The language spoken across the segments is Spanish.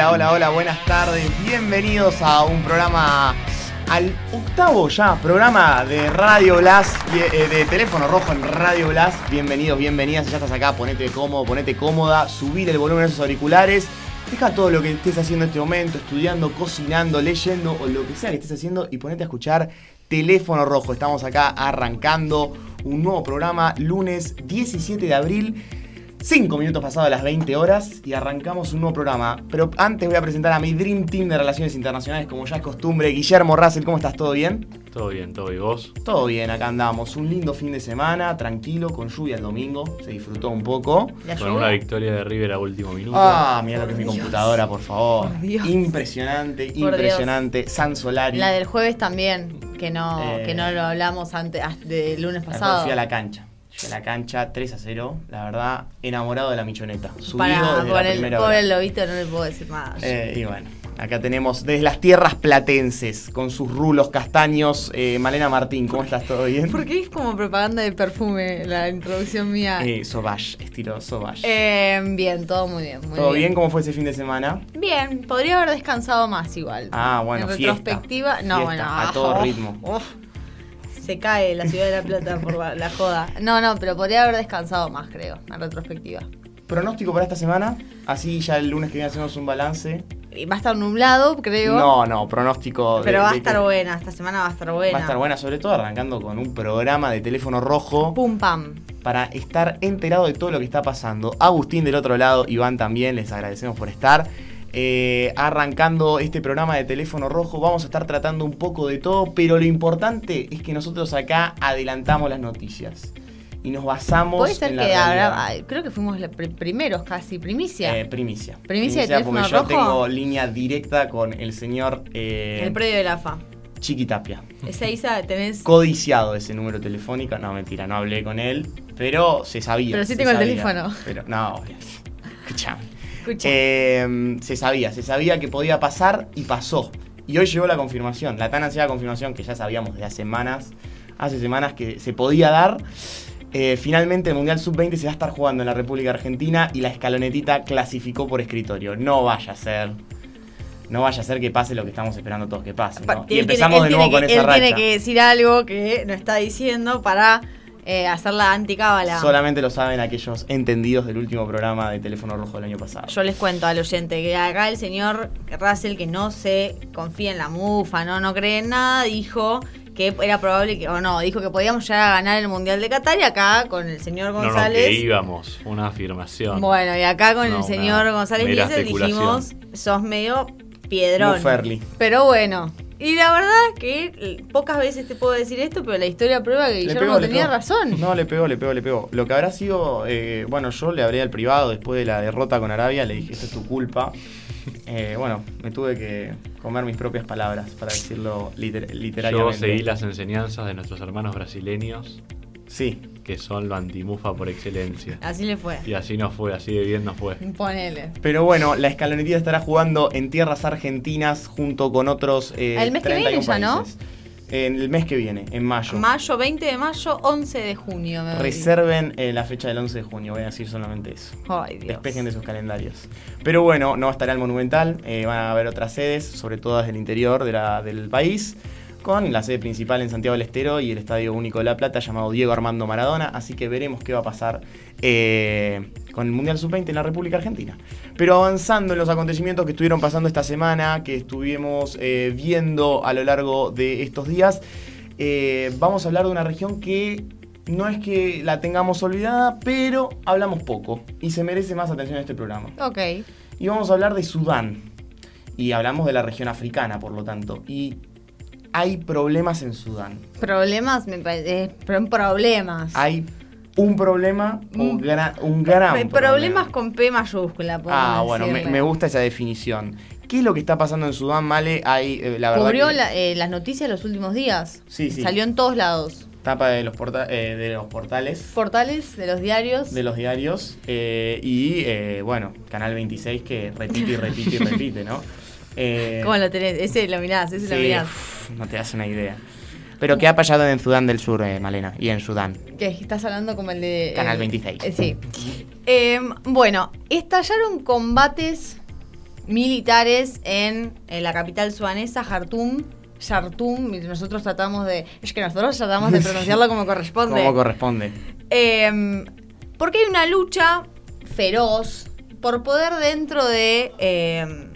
Hola, hola, hola, buenas tardes. Bienvenidos a un programa, al octavo ya, programa de Radio Blas, eh, de teléfono rojo en Radio Blas. Bienvenidos, bienvenidas. Si ya estás acá, ponete cómodo, ponete cómoda, subir el volumen de esos auriculares. Deja todo lo que estés haciendo en este momento, estudiando, cocinando, leyendo o lo que sea que estés haciendo y ponete a escuchar Teléfono Rojo. Estamos acá arrancando un nuevo programa lunes 17 de abril. 5 minutos pasados las 20 horas y arrancamos un nuevo programa. Pero antes voy a presentar a mi Dream Team de Relaciones Internacionales, como ya es costumbre. Guillermo Russell, ¿cómo estás? ¿Todo bien? Todo bien, todo y vos. Todo bien, acá andamos. Un lindo fin de semana, tranquilo, con lluvia el domingo. Se disfrutó un poco. Con una victoria de River a último minuto. Ah, mira lo que es mi computadora, por favor. Impresionante, impresionante. San Solari. La del jueves también, que no, que no lo hablamos antes del lunes pasado. Fui a la cancha a la cancha 3 a 0. La verdad, enamorado de la michoneta. Subido Para, desde la el primera pobre hora. lobito no le puedo decir nada. Eh, y bueno, acá tenemos desde las tierras platenses, con sus rulos castaños, eh, Malena Martín. ¿Cómo estás? ¿Todo bien? ¿Por qué es como propaganda de perfume la introducción mía? Eh, Sauvage, estilo Sauvage. Eh, bien, todo muy bien. Muy ¿Todo bien. ¿Cómo fue ese fin de semana? Bien, podría haber descansado más igual. Ah, bueno, En fiesta, retrospectiva, no, fiesta, bueno. a todo oh, ritmo. oh, se cae la ciudad de La Plata por la, la joda. No, no, pero podría haber descansado más, creo, en retrospectiva. ¿Pronóstico para esta semana? Así ya el lunes que viene hacemos un balance. Y va a estar nublado, creo. No, no, pronóstico. de- Pero va a de estar que- buena, esta semana va a estar buena. Va a estar buena, sobre todo arrancando con un programa de teléfono rojo. Pum pam. para estar enterado de todo lo que está pasando. Agustín del otro lado, Iván también, les agradecemos por estar. Eh, arrancando este programa de teléfono rojo, vamos a estar tratando un poco de todo, pero lo importante es que nosotros acá adelantamos las noticias y nos basamos Puede ser en que la habrá, realidad. ay, creo que fuimos primeros casi, primicia. Eh, primicia. Primicia de porque teléfono yo rojo. tengo línea directa con el señor eh, el predio de la FA. Chiquitapia. Esa Isa tenés. Codiciado ese número telefónico. No, mentira, no hablé con él, pero se sabía. Pero sí tengo el teléfono. Pero no, escuchame. Eh, se sabía, se sabía que podía pasar y pasó. Y hoy llegó la confirmación, la tan ansiada confirmación que ya sabíamos de hace semanas, hace semanas que se podía dar. Eh, finalmente el Mundial Sub-20 se va a estar jugando en la República Argentina y la escalonetita clasificó por escritorio. No vaya a ser. No vaya a ser que pase lo que estamos esperando todos que pase. Y empezamos de nuevo tiene con que, esa Él racha. tiene que decir algo que no está diciendo para eh, hacer la anticábala. Solamente lo saben aquellos entendidos del último programa de Teléfono Rojo del año pasado. Yo les cuento al oyente que acá el señor Russell, que no se confía en la mufa, no, no cree en nada, dijo que era probable que, o no, dijo que podíamos llegar a ganar el Mundial de Qatar y acá con el señor No, no, González. que íbamos, una afirmación. Bueno, y acá con No, el señor González Mieses dijimos, sos medio piedrón. Muferli. Pero bueno, y la verdad que eh, pocas veces te puedo decir esto, pero la historia prueba que Le Guillermo pegó, tenía razón. No, le pegó, le pegó, le pegó. Lo que habrá sido, eh, bueno, yo le hablé al privado después de la derrota con Arabia, le dije, esto es tu culpa. Eh, bueno, me tuve que comer mis propias palabras, para decirlo liter- Yo seguí las enseñanzas de nuestros hermanos brasileños, Sí, que son lo antimufa por excelencia. Así le fue. Y así no fue, así de bien no fue. Ponele. pero bueno, la escalonetita estará jugando en tierras argentinas junto con otros eh, El mes que viene 31 ya, ¿no? En el mes que viene, en mayo. Mayo, 20 de mayo, 11 de junio. Me. Reserven eh, la fecha del 11 de junio, voy a decir solamente eso. Ay, Dios. Despejen de sus calendarios. Pero bueno, no estará el Monumental, eh, van a haber otras sedes, sobre todo del interior de la- del país, con la sede principal en Santiago del Estero y el Estadio Único de La Plata llamado Diego Armando Maradona, así que veremos qué va a pasar eh, con el Mundial Sub-20 en la República Argentina. Pero avanzando en los acontecimientos que estuvieron pasando esta semana, que estuvimos eh, viendo a lo largo de estos días, eh, vamos a hablar de una región que no es que la tengamos olvidada, pero hablamos poco y se merece más atención en este programa. Ok. Y vamos a hablar de Sudán. Y hablamos de la región africana, por lo tanto. Y hay problemas en Sudán. Problemas, me parece. eh, pro- problemas. Hay un problema o Mm. un gran Pe- problema. Problemas con P mayúscula. Ah, bueno, me, gusta esa definición. ¿Qué es lo que está pasando en Sudán, Male? Hay, eh, la verdad Cubrió que- la- eh, las noticias los últimos días. Sí, sí. Salió en todos lados. tapa de los, porta- eh, de los portales Portales de los diarios. de los diarios y, eh, bueno, Canal 26 que repite y repite y repite, ¿no? Eh, ¿Cómo lo tenés? Ese lo mirás, ese lo sí, mirás. uf, no te das una idea. Pero ¿qué ha pasado en Sudán del Sur, eh, Malena? Y en Sudán. Que estás hablando como el de. Canal eh, 26. eh, sí. Bueno, estallaron combates militares en, en la capital sudanesa, Jartum. Jartum, nosotros tratamos de. Es que nosotros tratamos de pronunciarlo como corresponde. Como corresponde. Eh, porque hay una lucha feroz por poder dentro de eh,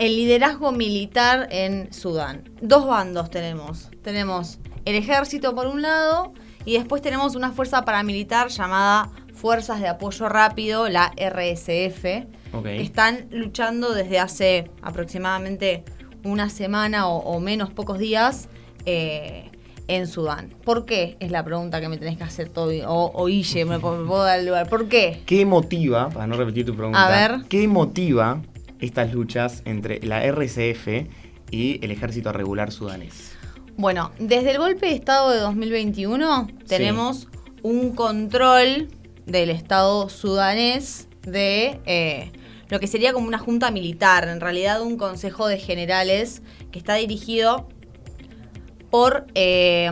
el liderazgo militar en Sudán. Dos bandos tenemos. Tenemos el ejército por un lado y después tenemos una fuerza paramilitar llamada Fuerzas de Apoyo Rápido, la RSF, Ok. que están luchando desde hace aproximadamente una semana o, o menos pocos días eh, en Sudán. ¿Por qué? Es la pregunta que me tenés que hacer todo. O, o Ille, me, puedo- me puedo dar el lugar. ¿Por qué? ¿Qué motiva, para no repetir tu pregunta, A ver. qué motiva estas luchas entre la RSF y el ejército regular sudanés? Bueno, desde el golpe de Estado de 2021 tenemos un control del Estado sudanés de eh, lo que sería como una junta militar, en realidad un consejo de generales que está dirigido por... eh,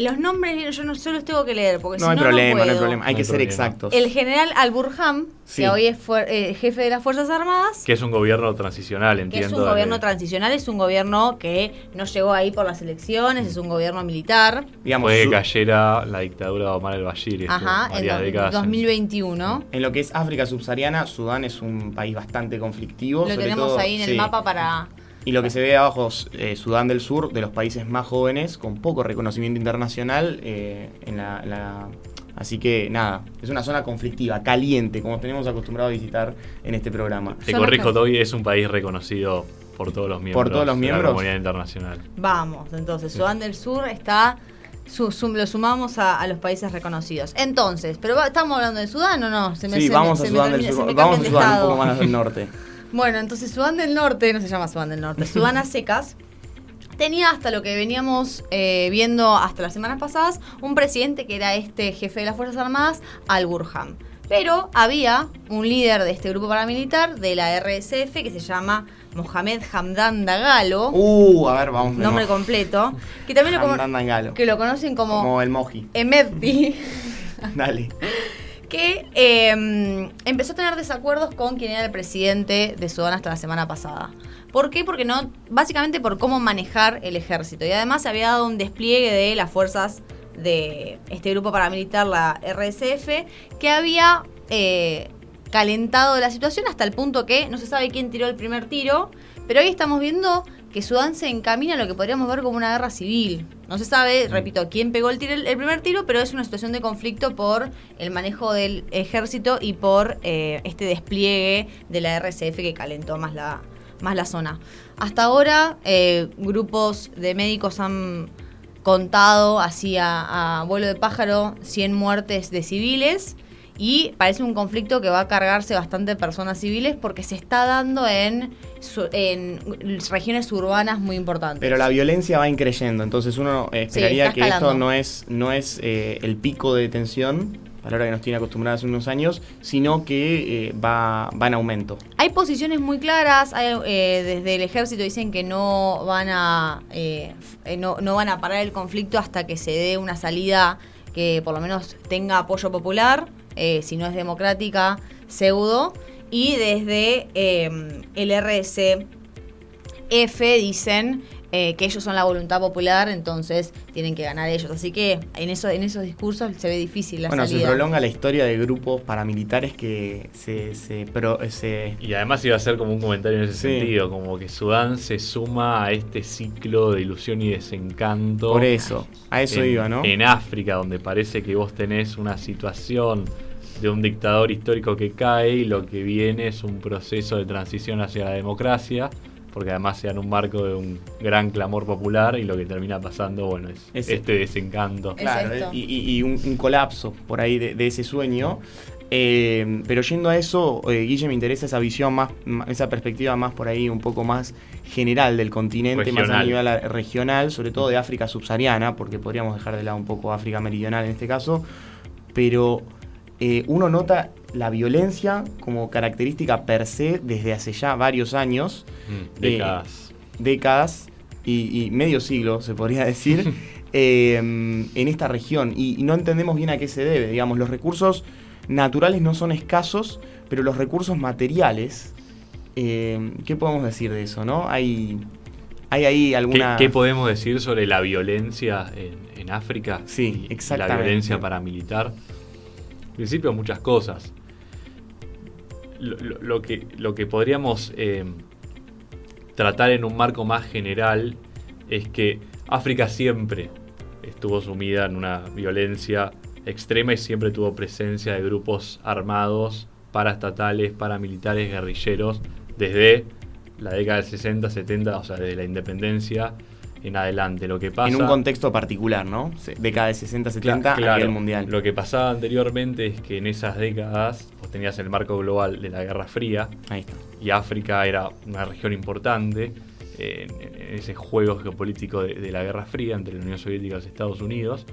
los nombres yo no solo los tengo que leer porque No si hay no, problema, no, hay puedo. problema. Hay No que hay ser problema. exactos. El general Al-Burham, Sí. que hoy es fuer- eh, jefe de las Fuerzas Armadas, Que es un gobierno transicional, que entiendo. es un gobierno transicional, es un gobierno que no llegó ahí por las elecciones, es un gobierno militar. Digamos, Fue que cayera la dictadura de Omar el-Bashir. estuvo Ajá, en varias do- décadas en- 2021. en lo que es África subsahariana, Sudán es un país bastante conflictivo. Lo sobre tenemos todo- ahí en el mapa para... Y lo que se ve abajo es eh, Sudán del Sur, de los países más jóvenes, con poco reconocimiento internacional. eh, en la, la- Así que nada, es una zona conflictiva, caliente, como tenemos acostumbrado a visitar en este programa. Te corrijo, Toby, es un país reconocido por todos los miembros, todos los de miembros? la comunidad internacional. Vamos, entonces, Sudán del Sur está... su- sum- lo sumamos a, a los países reconocidos. Entonces, ¿pero va- estamos hablando de Sudán o no? Se me- Sí, se vamos a me Sudán del Sur, vamos a Sudán un estado. poco más del norte. Bueno, entonces Sudán del Norte, no se llama Sudán del Norte, Sudán a secas, tenía hasta lo que veníamos eh, viendo hasta las semanas pasadas, un presidente que era este jefe de las Fuerzas Armadas, Al-Burham. Pero había un líder de este grupo paramilitar, de la RSF, que se llama Mohamed Hamdan Dagalo, Uh, a ver, vamos. nombre completo, que también lo, Hamdan Dangalo. que lo conocen como, Como el Moji. Emeddi. Dale. que eh, empezó a tener desacuerdos con quien era el presidente de Sudán hasta la semana pasada. ¿Por qué? Porque no, básicamente por cómo manejar el ejército. Y además se había dado un despliegue de las fuerzas de este grupo paramilitar, la RSF, que había eh, calentado la situación hasta el punto que no se sabe quién tiró el primer tiro, pero hoy estamos viendo que Sudán se encamina a lo que podríamos ver como una guerra civil. No se sabe, repito, quién pegó el, tiro- el primer tiro, pero es una situación de conflicto por el manejo del ejército y por eh, este despliegue de la RSF que calentó más la, más la zona. Hasta ahora, eh, grupos de médicos han contado así a, a vuelo de pájaro 100 muertes de civiles y parece un conflicto que va a cargarse bastante personas civiles porque se está dando en, regiones urbanas muy importantes. Pero la violencia va increyendo, entonces uno esperaría que esto no es, no es eh, el pico de tensión, a la hora que nos tiene acostumbrados hace unos años, sino que eh, va, va en aumento. Hay posiciones muy claras, hay, eh, desde el ejército dicen que no van a no, no van a parar el conflicto hasta que se dé una salida que por lo menos tenga apoyo popular, eh, si no es democrática, pseudo. Y desde eh, el RSF dicen eh, que ellos son la voluntad popular, entonces tienen que ganar ellos. Así que en, eso, en esos discursos se ve difícil la bueno, se salida. prolonga la historia de grupos paramilitares que se, se, pro- se- Y además iba a ser como un comentario en ese Sí. sentido, como que Sudán se suma a este ciclo de ilusión y desencanto. por eso, a eso en, iba, ¿no? En África, donde parece que vos tenés una situación de un dictador histórico que cae y lo que viene es un proceso de transición hacia la democracia, porque además se da en un marco de un gran clamor popular y lo que termina pasando, bueno, es este desencanto. Es Claro, esto. y, y- y un, un colapso por ahí de, de ese sueño. Eh, pero yendo a eso, eh, Guille, me interesa esa visión más, esa perspectiva más por ahí, un poco más general del continente, más a Regional. nivel eh, regional, sobre todo de África subsahariana, porque podríamos dejar de lado un poco África meridional en este caso. Pero eh, uno nota la violencia como característica per se desde hace ya varios años Mm, décadas. décadas y, y medio siglo, se podría decir, eh, en esta región. Y, y no entendemos bien a qué se debe. Digamos, los recursos naturales no son escasos, pero los recursos materiales Eh, ¿Qué podemos decir de eso, no? Hay, hay ahí ¿Qué, alguna... qué podemos decir sobre la violencia en, en África? Sí, exactamente. La violencia paramilitar. Principio, muchas cosas. Lo que, lo que podríamos eh, tratar en un marco más general es que África siempre estuvo sumida en una violencia extrema y siempre tuvo presencia de grupos armados, paraestatales, paramilitares, guerrilleros, desde la década del 60, 70, o sea, desde la independencia en adelante. Lo que pasa En un contexto particular, ¿no? Década de 60, 70 a Claro, nivel mundial. Lo que pasaba anteriormente es que en esas décadas vos tenías el marco global de la Guerra Fría Ahí está. y África era una región importante eh, en, ese juego geopolítico de, de la Guerra Fría entre la Unión Soviética y los Estados Unidos.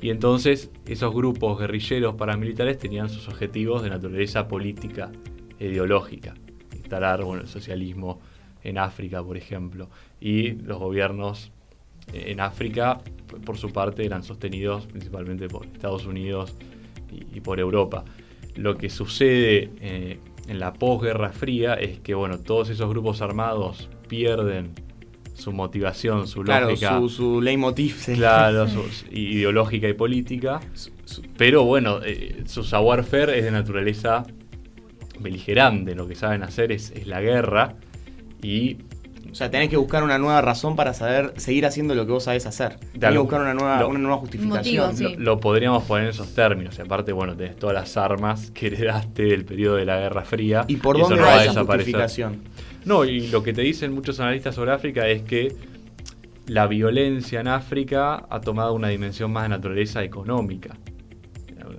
Y entonces esos grupos guerrilleros paramilitares tenían sus objetivos de naturaleza política e ideológica. Instalar bueno, el socialismo en África, por ejemplo. Y los gobiernos en África, por su parte, eran sostenidos principalmente por Estados Unidos y, y por Europa. Lo que sucede eh, en la posguerra fría es que bueno, todos esos grupos armados pierden su motivación, su Claro, lógica su, su leitmotiv. claro, su- ideológica y política. su- Pero bueno, eh, su savoir-faire es de naturaleza beligerante. Lo que saben hacer es, es la guerra y o sea, tenés que buscar una nueva razón para saber seguir haciendo lo que vos sabés hacer. Tenés que buscar una nueva, lo- una nueva justificación. Motivo, sí. lo, lo podríamos poner en esos términos. Y aparte, bueno, tenés todas las armas que heredaste del periodo de la Guerra Fría. ¿Y por eso dónde no va a esa desaparecer. justificación? No, y lo que te dicen muchos analistas sobre África es que la violencia en África ha tomado una dimensión más de naturaleza económica.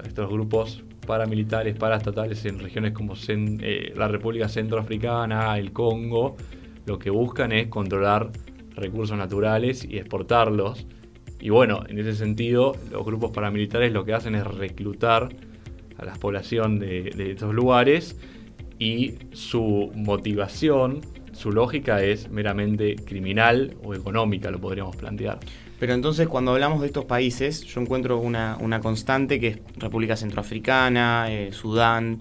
Estos grupos paramilitares, paraestatales en regiones como Cen- eh, la República Centroafricana, el Congo, lo que buscan es controlar recursos naturales y exportarlos. Y bueno, en ese sentido, los grupos paramilitares lo que hacen es reclutar a la población de, de estos lugares y su motivación, su lógica es meramente criminal o económica, lo podríamos plantear. Pero entonces cuando hablamos de estos países, yo encuentro una, una constante que es República Centroafricana, eh, Sudán,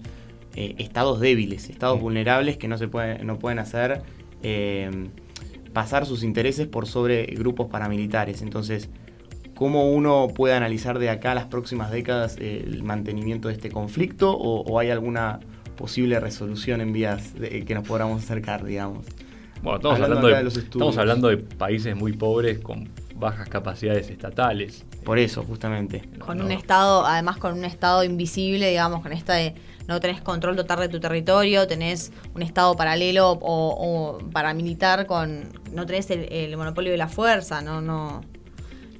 eh, estados débiles, estados Mm. vulnerables que no se pueden, no pueden hacer eh, pasar sus intereses por sobre grupos paramilitares. Entonces, ¿cómo uno puede analizar de acá a las próximas décadas eh, el mantenimiento de este conflicto o, o hay alguna posible resolución en vías de- que nos podamos acercar, digamos? Bueno, estamos Hablando hablando, de, de los estudios. estamos hablando de países muy pobres con bajas capacidades estatales. Por eso, justamente. Con No, un estado, además con un estado invisible, digamos, con esta de no tenés control total de tu territorio, tenés un estado paralelo o, o paramilitar con. no tenés el, monopolio de la fuerza, no, no.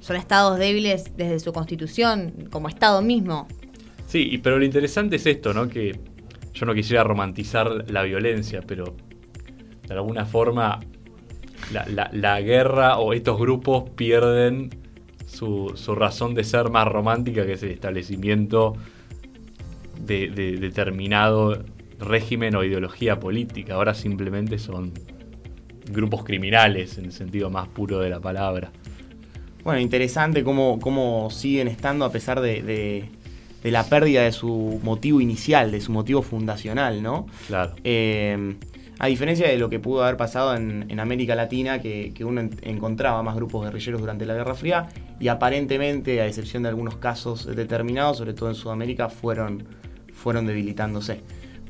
Son estados débiles desde su constitución, como estado mismo. Sí, pero lo interesante es esto, ¿no? Que yo no quisiera romantizar la violencia, pero de alguna forma la, la- la guerra o estos grupos pierden su, su razón de ser más romántica, que es el establecimiento de, de determinado régimen o ideología política. Ahora simplemente son grupos criminales en el sentido más puro de la palabra. Bueno, interesante cómo, cómo siguen estando a pesar de, de- de la pérdida de su motivo inicial, de su motivo fundacional, ¿no? Claro. Eh, a diferencia de lo que pudo haber pasado en, en América Latina, que, que uno en- encontraba más grupos guerrilleros durante la Guerra Fría, y aparentemente, a excepción de algunos casos determinados, sobre todo en Sudamérica, fueron, fueron debilitándose.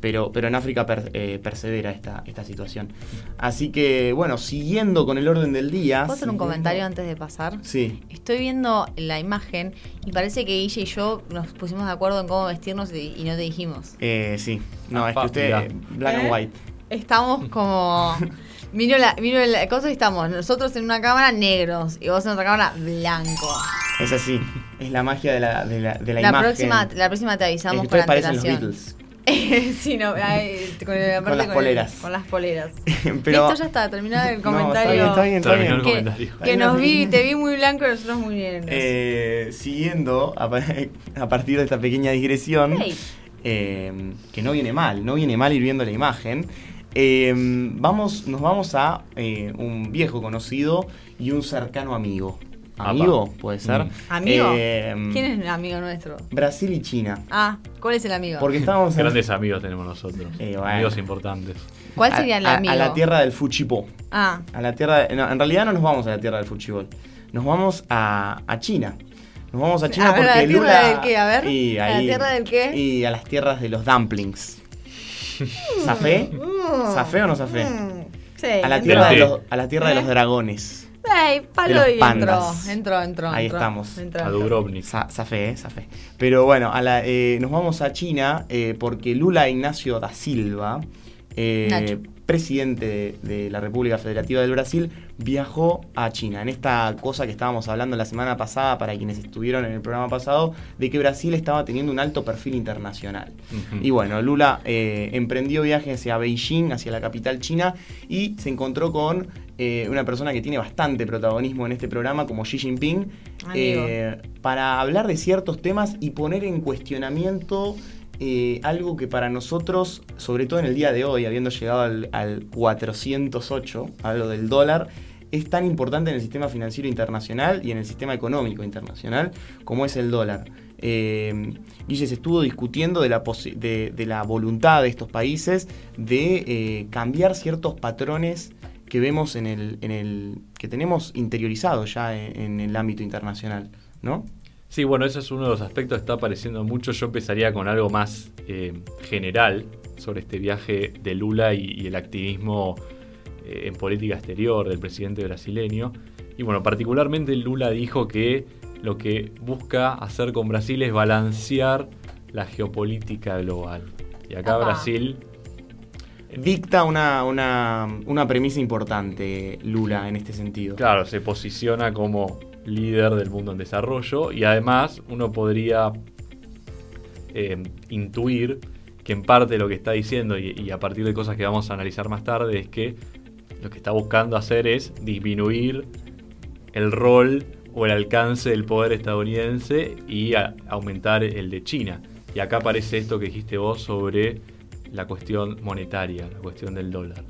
Pero, pero en África per- eh, persevera esta, esta situación. Así que, bueno, siguiendo con el orden del día. ¿Puedo hacer un siguiendo- comentario antes de pasar? Sí. Estoy viendo la imagen y parece que Guille y yo nos pusimos de acuerdo en cómo vestirnos y, y no te dijimos. Eh, sí. No, Ah, es que usted, eh, black and ¿Eh? white. Estamos como. Miro la, miro la cosa y estamos nosotros en una cámara negros y vos en otra cámara blanco. Es así. Es la magia de la, de la, de la La, imagen. próxima, la próxima te avisamos que con parecen los. Beatles. sí, no, ay, con, aparte las el- poleras. con las poleras. Pero- Listo, ya está, terminado el No, comentario. está bien, está bien, está Terminó bien. el que comentario. que nos vi, te vi muy blanco y nosotros muy negros. Eh, siguiendo, a, a partir de esta pequeña digresión, Hey. eh, que no viene mal, no viene mal ir viendo la imagen, eh, vamos, nos vamos a eh, un viejo conocido y un cercano amigo. amigo, puede ser. Mm. ¿Amigo? Eh, ¿Quién es el amigo nuestro? Brasil y China. Ah, ¿cuál es el amigo? Porque estábamos en- Grandes amigos tenemos nosotros. Eh, bueno. Amigos importantes. ¿Cuál a- sería el a- amigo? A, la tierra del fuchipó. Ah, A la tierra de- no, en realidad no nos vamos a la tierra del fuchibol. Nos vamos a, a China. Nos vamos a China A ver, ¿a la porque tierra Lula. del qué? A ver, Y ¿a la tierra del qué? Y a las tierras de los dumplings. ¿Zafé? Mm. ¿Zafé o no zafé? mm, sí. A la tierra, de los, a la tierra de ¿Eh? los dragones. Ey, palo los y entró, entró, entró. Ahí entró, estamos. entró, A. Dubrovnik. Zafé, eh, zafé. Pero bueno, a la- eh, nos vamos a China eh, porque Lula Ignacio da Silva, eh, Nacho. Presidente de, de la República Federativa del Brasil, viajó a China. En esta cosa que estábamos hablando la semana pasada, para quienes estuvieron en el programa pasado, de que Brasil estaba teniendo un alto perfil internacional. Y bueno, Lula eh, emprendió viaje hacia Beijing, hacia la capital china, y se encontró con eh, una persona que tiene bastante protagonismo en este programa, como Xi Jinping, eh, para hablar de ciertos temas y poner en cuestionamiento eh, algo que para nosotros, sobre todo en el día de hoy, habiendo llegado al, al 408, algo del dólar, es tan importante en el sistema financiero internacional y en el sistema económico internacional como es el dólar. Eh, Guille se estuvo discutiendo de la, voluntad de estos países de eh, cambiar ciertos patrones que vemos en el, que tenemos interiorizado ya en el ámbito internacional, ¿no? Sí, bueno, ese es uno de los aspectos que está apareciendo mucho. Yo empezaría con algo más eh, general sobre este viaje de Lula y, y el activismo eh, en política exterior del presidente brasileño. Y bueno, particularmente Lula dijo que lo que busca hacer con Brasil es balancear la geopolítica global. Y acá. Brasil Dicta una, una, una premisa importante Lula en este sentido. Claro, se posiciona como líder del mundo en desarrollo y además uno podría eh, intuir que en parte lo que está diciendo y, a partir de cosas que vamos a analizar más tarde es que lo que está buscando hacer es disminuir el rol o el alcance del poder estadounidense y aumentar el de China. Y acá aparece esto que dijiste vos sobre la cuestión monetaria, la cuestión del dólar.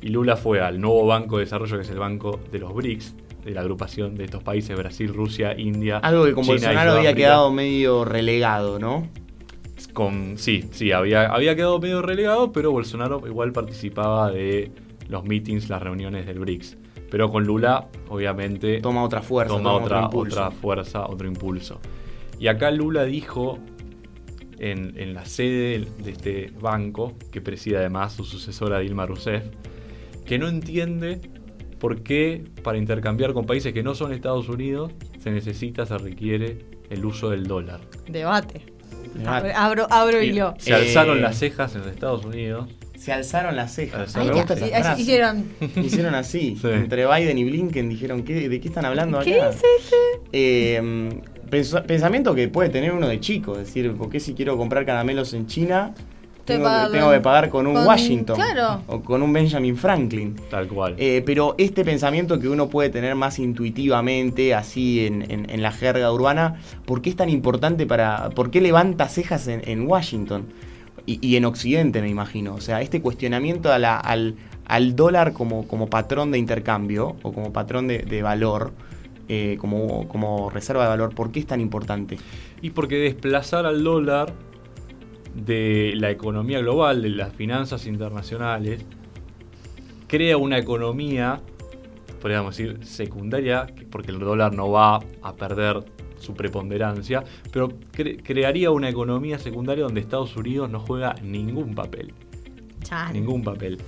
Y Lula fue al nuevo Banco de Desarrollo, que es el Banco de los BRICS, de la agrupación de estos países, Brasil, Rusia, India. Algo que con China Bolsonaro había quedado medio relegado, ¿no? Con, sí, sí, había, había quedado medio relegado, pero Bolsonaro igual participaba de los meetings, las reuniones del BRICS. Pero con Lula, obviamente, Toma otra fuerza, toma toma otra, otra fuerza, otro impulso. Y acá Lula dijo en, en la sede de este banco, que preside además su sucesora Dilma Rousseff, que no entiende por qué para intercambiar con países que no son Estados Unidos se necesita, se requiere el uso del dólar. Debate. Debate. Abro, abro Y hilo. se Eh, alzaron las cejas en los Estados Unidos. Se alzaron las cejas. Ay, Me ¿qué gusta así- esa así frase. hicieron. Hicieron así. Sí. Entre Biden y Blinken dijeron, ¿qué, ¿de qué están hablando ¿Qué acá? es este? Eh, pensa- pensamiento que puede tener uno de chico, es decir, ¿por qué si quiero comprar caramelos en China Te tengo, que- pagan tengo que pagar con un con- Washington claro. o con un Benjamin Franklin? Tal cual. Eh, pero este pensamiento que uno puede tener más intuitivamente, así en, en- en la jerga urbana, ¿por qué es tan importante para... ¿Por qué levanta cejas en, en Washington? Y, y en Occidente, me imagino. O sea, este cuestionamiento a la- al, al dólar como, como patrón de intercambio o como patrón de, de valor, eh, como, como reserva de valor, ¿por qué es tan importante? Y porque desplazar al dólar de la economía global, de las finanzas internacionales, crea una economía, podríamos decir, secundaria, que- porque el dólar no va a perder su preponderancia, pero cre- crearía una economía secundaria donde Estados Unidos no juega ningún papel. Ningún papel.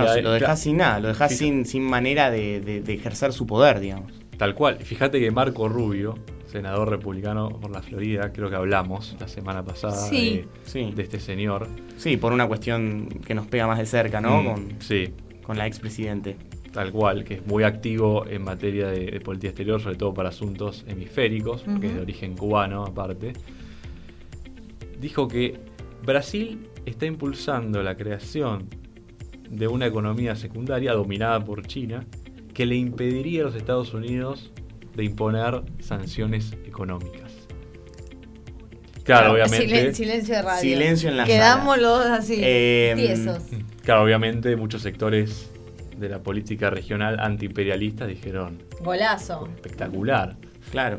Claro, si lo dejas claro. sin nada, lo dejas Sí. sin, sin manera de, de- de ejercer su poder, digamos. Tal cual. Fíjate que Marco Rubio, senador republicano por la Florida, creo que hablamos la semana pasada Sí. Sí. de, este señor. Sí, por una cuestión que nos pega más de cerca, ¿no? Mm, Con, Sí, con la expresidente. tal cual, que es muy activo en materia de, de política exterior, sobre todo para asuntos hemisféricos, porque es de origen cubano aparte. Dijo que Brasil está impulsando la creación de una economía secundaria dominada por China que le impediría a los Estados Unidos de imponer sanciones económicas. Claro, obviamente. Silen- silencio de radio. Silencio en la Quedamos los dos así, Eh, tiesos. Claro, obviamente muchos sectores de la política regional antiimperialista dijeron, Golazo. espectacular. Claro.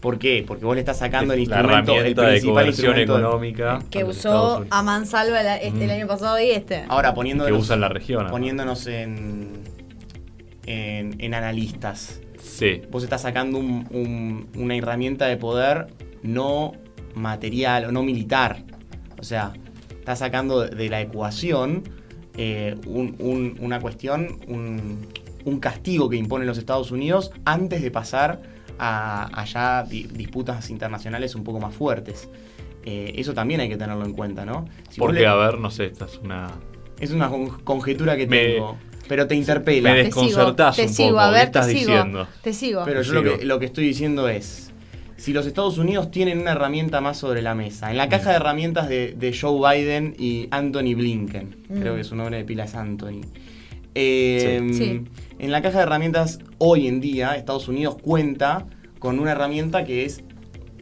¿Por qué? Porque vos le estás sacando el la instrumento, el herramienta de principal coerción instrumento económica Que usó a mansalva la- este, el Mm. año pasado y este. Ahora que poniéndonos, usan la región. poniéndonos en, en, en analistas. Sí, Vos estás sacando un- un- una herramienta de poder no material o no militar. O sea, estás sacando de, de la ecuación eh, un- un- una cuestión, un, un castigo que imponen los Estados Unidos antes de pasar a allá di- disputas internacionales un poco más fuertes. Eh, eso también hay que tenerlo en cuenta, ¿no? Si porque le- a ver, no sé, esta es una... es una con- conjetura que Me- tengo, pero te interpela. me Te sigo, desconcertás te un sigo, poco, a ¿qué ver, estás te sigo. diciendo? Te sigo. Pero yo lo que, lo que estoy diciendo es, si los Estados Unidos tienen una herramienta más sobre la mesa, en la caja de herramientas de, de Joe Biden y Anthony Blinken, Mm. creo que su nombre de pila es Anthony, eh, Sí. Sí. En la caja de herramientas hoy en día Estados Unidos cuenta con una herramienta que es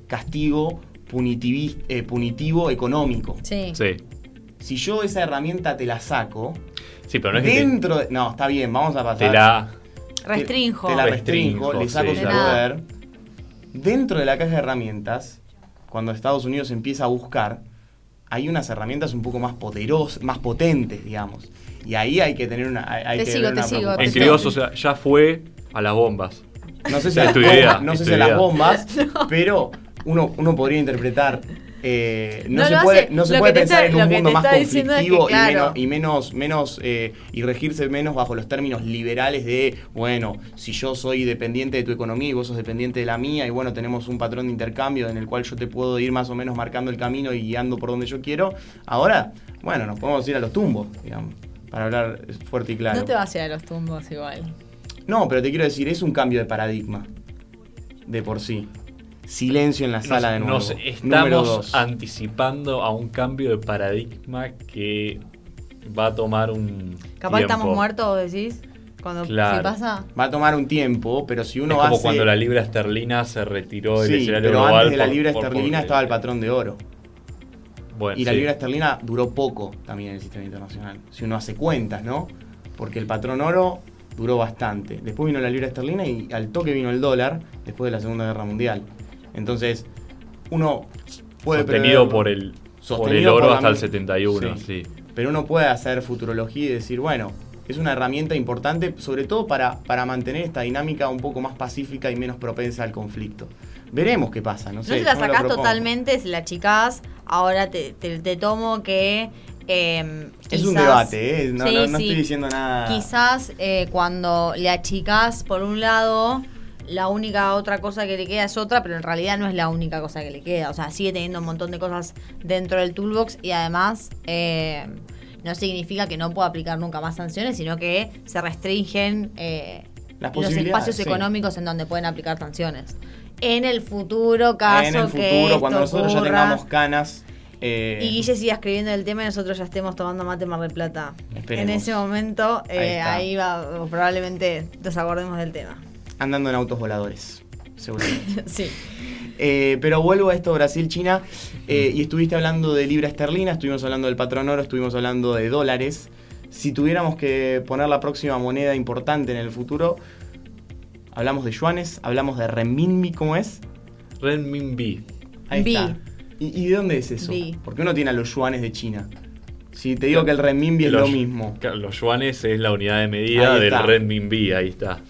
castigo eh, punitivo económico. Sí. Sí, Si yo esa herramienta te la saco, sí, pero no es que te- dentro de... No, está bien, vamos a pasar... te la... Restrinjo. Te, te la Restrinjo, restringo, le saco sí, su poder. Dentro de la caja de herramientas, cuando Estados Unidos empieza a buscar, hay unas herramientas un poco más poderosas, más potentes, digamos. Y ahí hay que tener una. hay- Te que sigo, te sigo, En sigo. criollos, o sea, ya fue a las bombas. No sé si a idea, no sé si a las bombas, pero uno, uno podría interpretar. eh, no, No se puede, hace. no se puede pensar está- en un mundo más es que, conflictivo claro. y menos, y menos, menos eh, y regirse menos bajo los términos liberales de, bueno, si yo soy dependiente de tu economía y vos sos dependiente de la mía, y bueno, tenemos un patrón de intercambio en el cual yo te puedo ir más o menos marcando el camino y guiando por donde yo quiero. Ahora, bueno, nos podemos ir a los tumbos, digamos, para hablar fuerte y claro. No te vas a ir a los tumbos igual. No, pero te quiero decir, es un cambio de paradigma. De por sí. Silencio en la sala de nuevo. Nos estamos dos. anticipando a un cambio de paradigma que va a tomar un. Capaz estamos muertos, decís. Cuando Claro. si pasa. Va a tomar un tiempo, pero si uno es como hace... cuando la libra esterlina se retiró del Sí, escenario pero global. antes de la libra por- esterlina estaba el patrón de oro. Bueno, Y la sí. libra esterlina duró poco también en el sistema internacional. Si uno hace cuentas, ¿no? Porque el patrón oro duró bastante. Después vino la libra esterlina y al toque vino el dólar después de la Segunda Guerra Mundial. Entonces, uno puede Sostenido prever- por el, por el Sostenido oro por hasta el mi- 71, Sí. sí. Pero uno puede hacer futurología y decir, bueno, es una herramienta importante, sobre todo para, para mantener esta dinámica un poco más pacífica y menos propensa al conflicto. Veremos qué pasa, no No sé. se la yo me lo sacás totalmente, si la chicás. Ahora te, te- te tomo que. eh, Es un debate, ¿eh? No, Sí, no, no sí. estoy diciendo nada. Quizás eh, cuando le achicás por un lado, la única otra cosa que le queda es otra, pero en realidad no es la única cosa que le queda. O sea, sigue teniendo un montón de cosas dentro del toolbox y además eh, no significa que no pueda aplicar nunca más sanciones, sino que se restringen eh, los espacios sí. económicos en donde pueden aplicar sanciones. En el futuro, caso en el que futuro, cuando esto nosotros ya tengamos canas. eh, y Guille siga escribiendo el tema y nosotros ya estemos tomando mate en Mar del Plata. Esperemos. En ese momento, Ahí eh, ahí, va, probablemente nos acordemos del tema. andando en autos voladores, seguramente. sí. Eh, pero vuelvo a esto, Brasil-China, y estuviste hablando de libra esterlina, estuvimos hablando del patrón oro, estuvimos hablando de dólares. Si tuviéramos que poner la próxima moneda importante en el futuro, hablamos de yuanes, hablamos de renminbi, ¿cómo es? Renminbi. Ahí Bi. está. ¿Y, y de dónde es eso? Bi. Porque uno tiene a los yuanes de China. Si te digo que el renminbi es Los- lo mismo. claro, Los yuanes es la unidad de medida del renminbi, ahí está.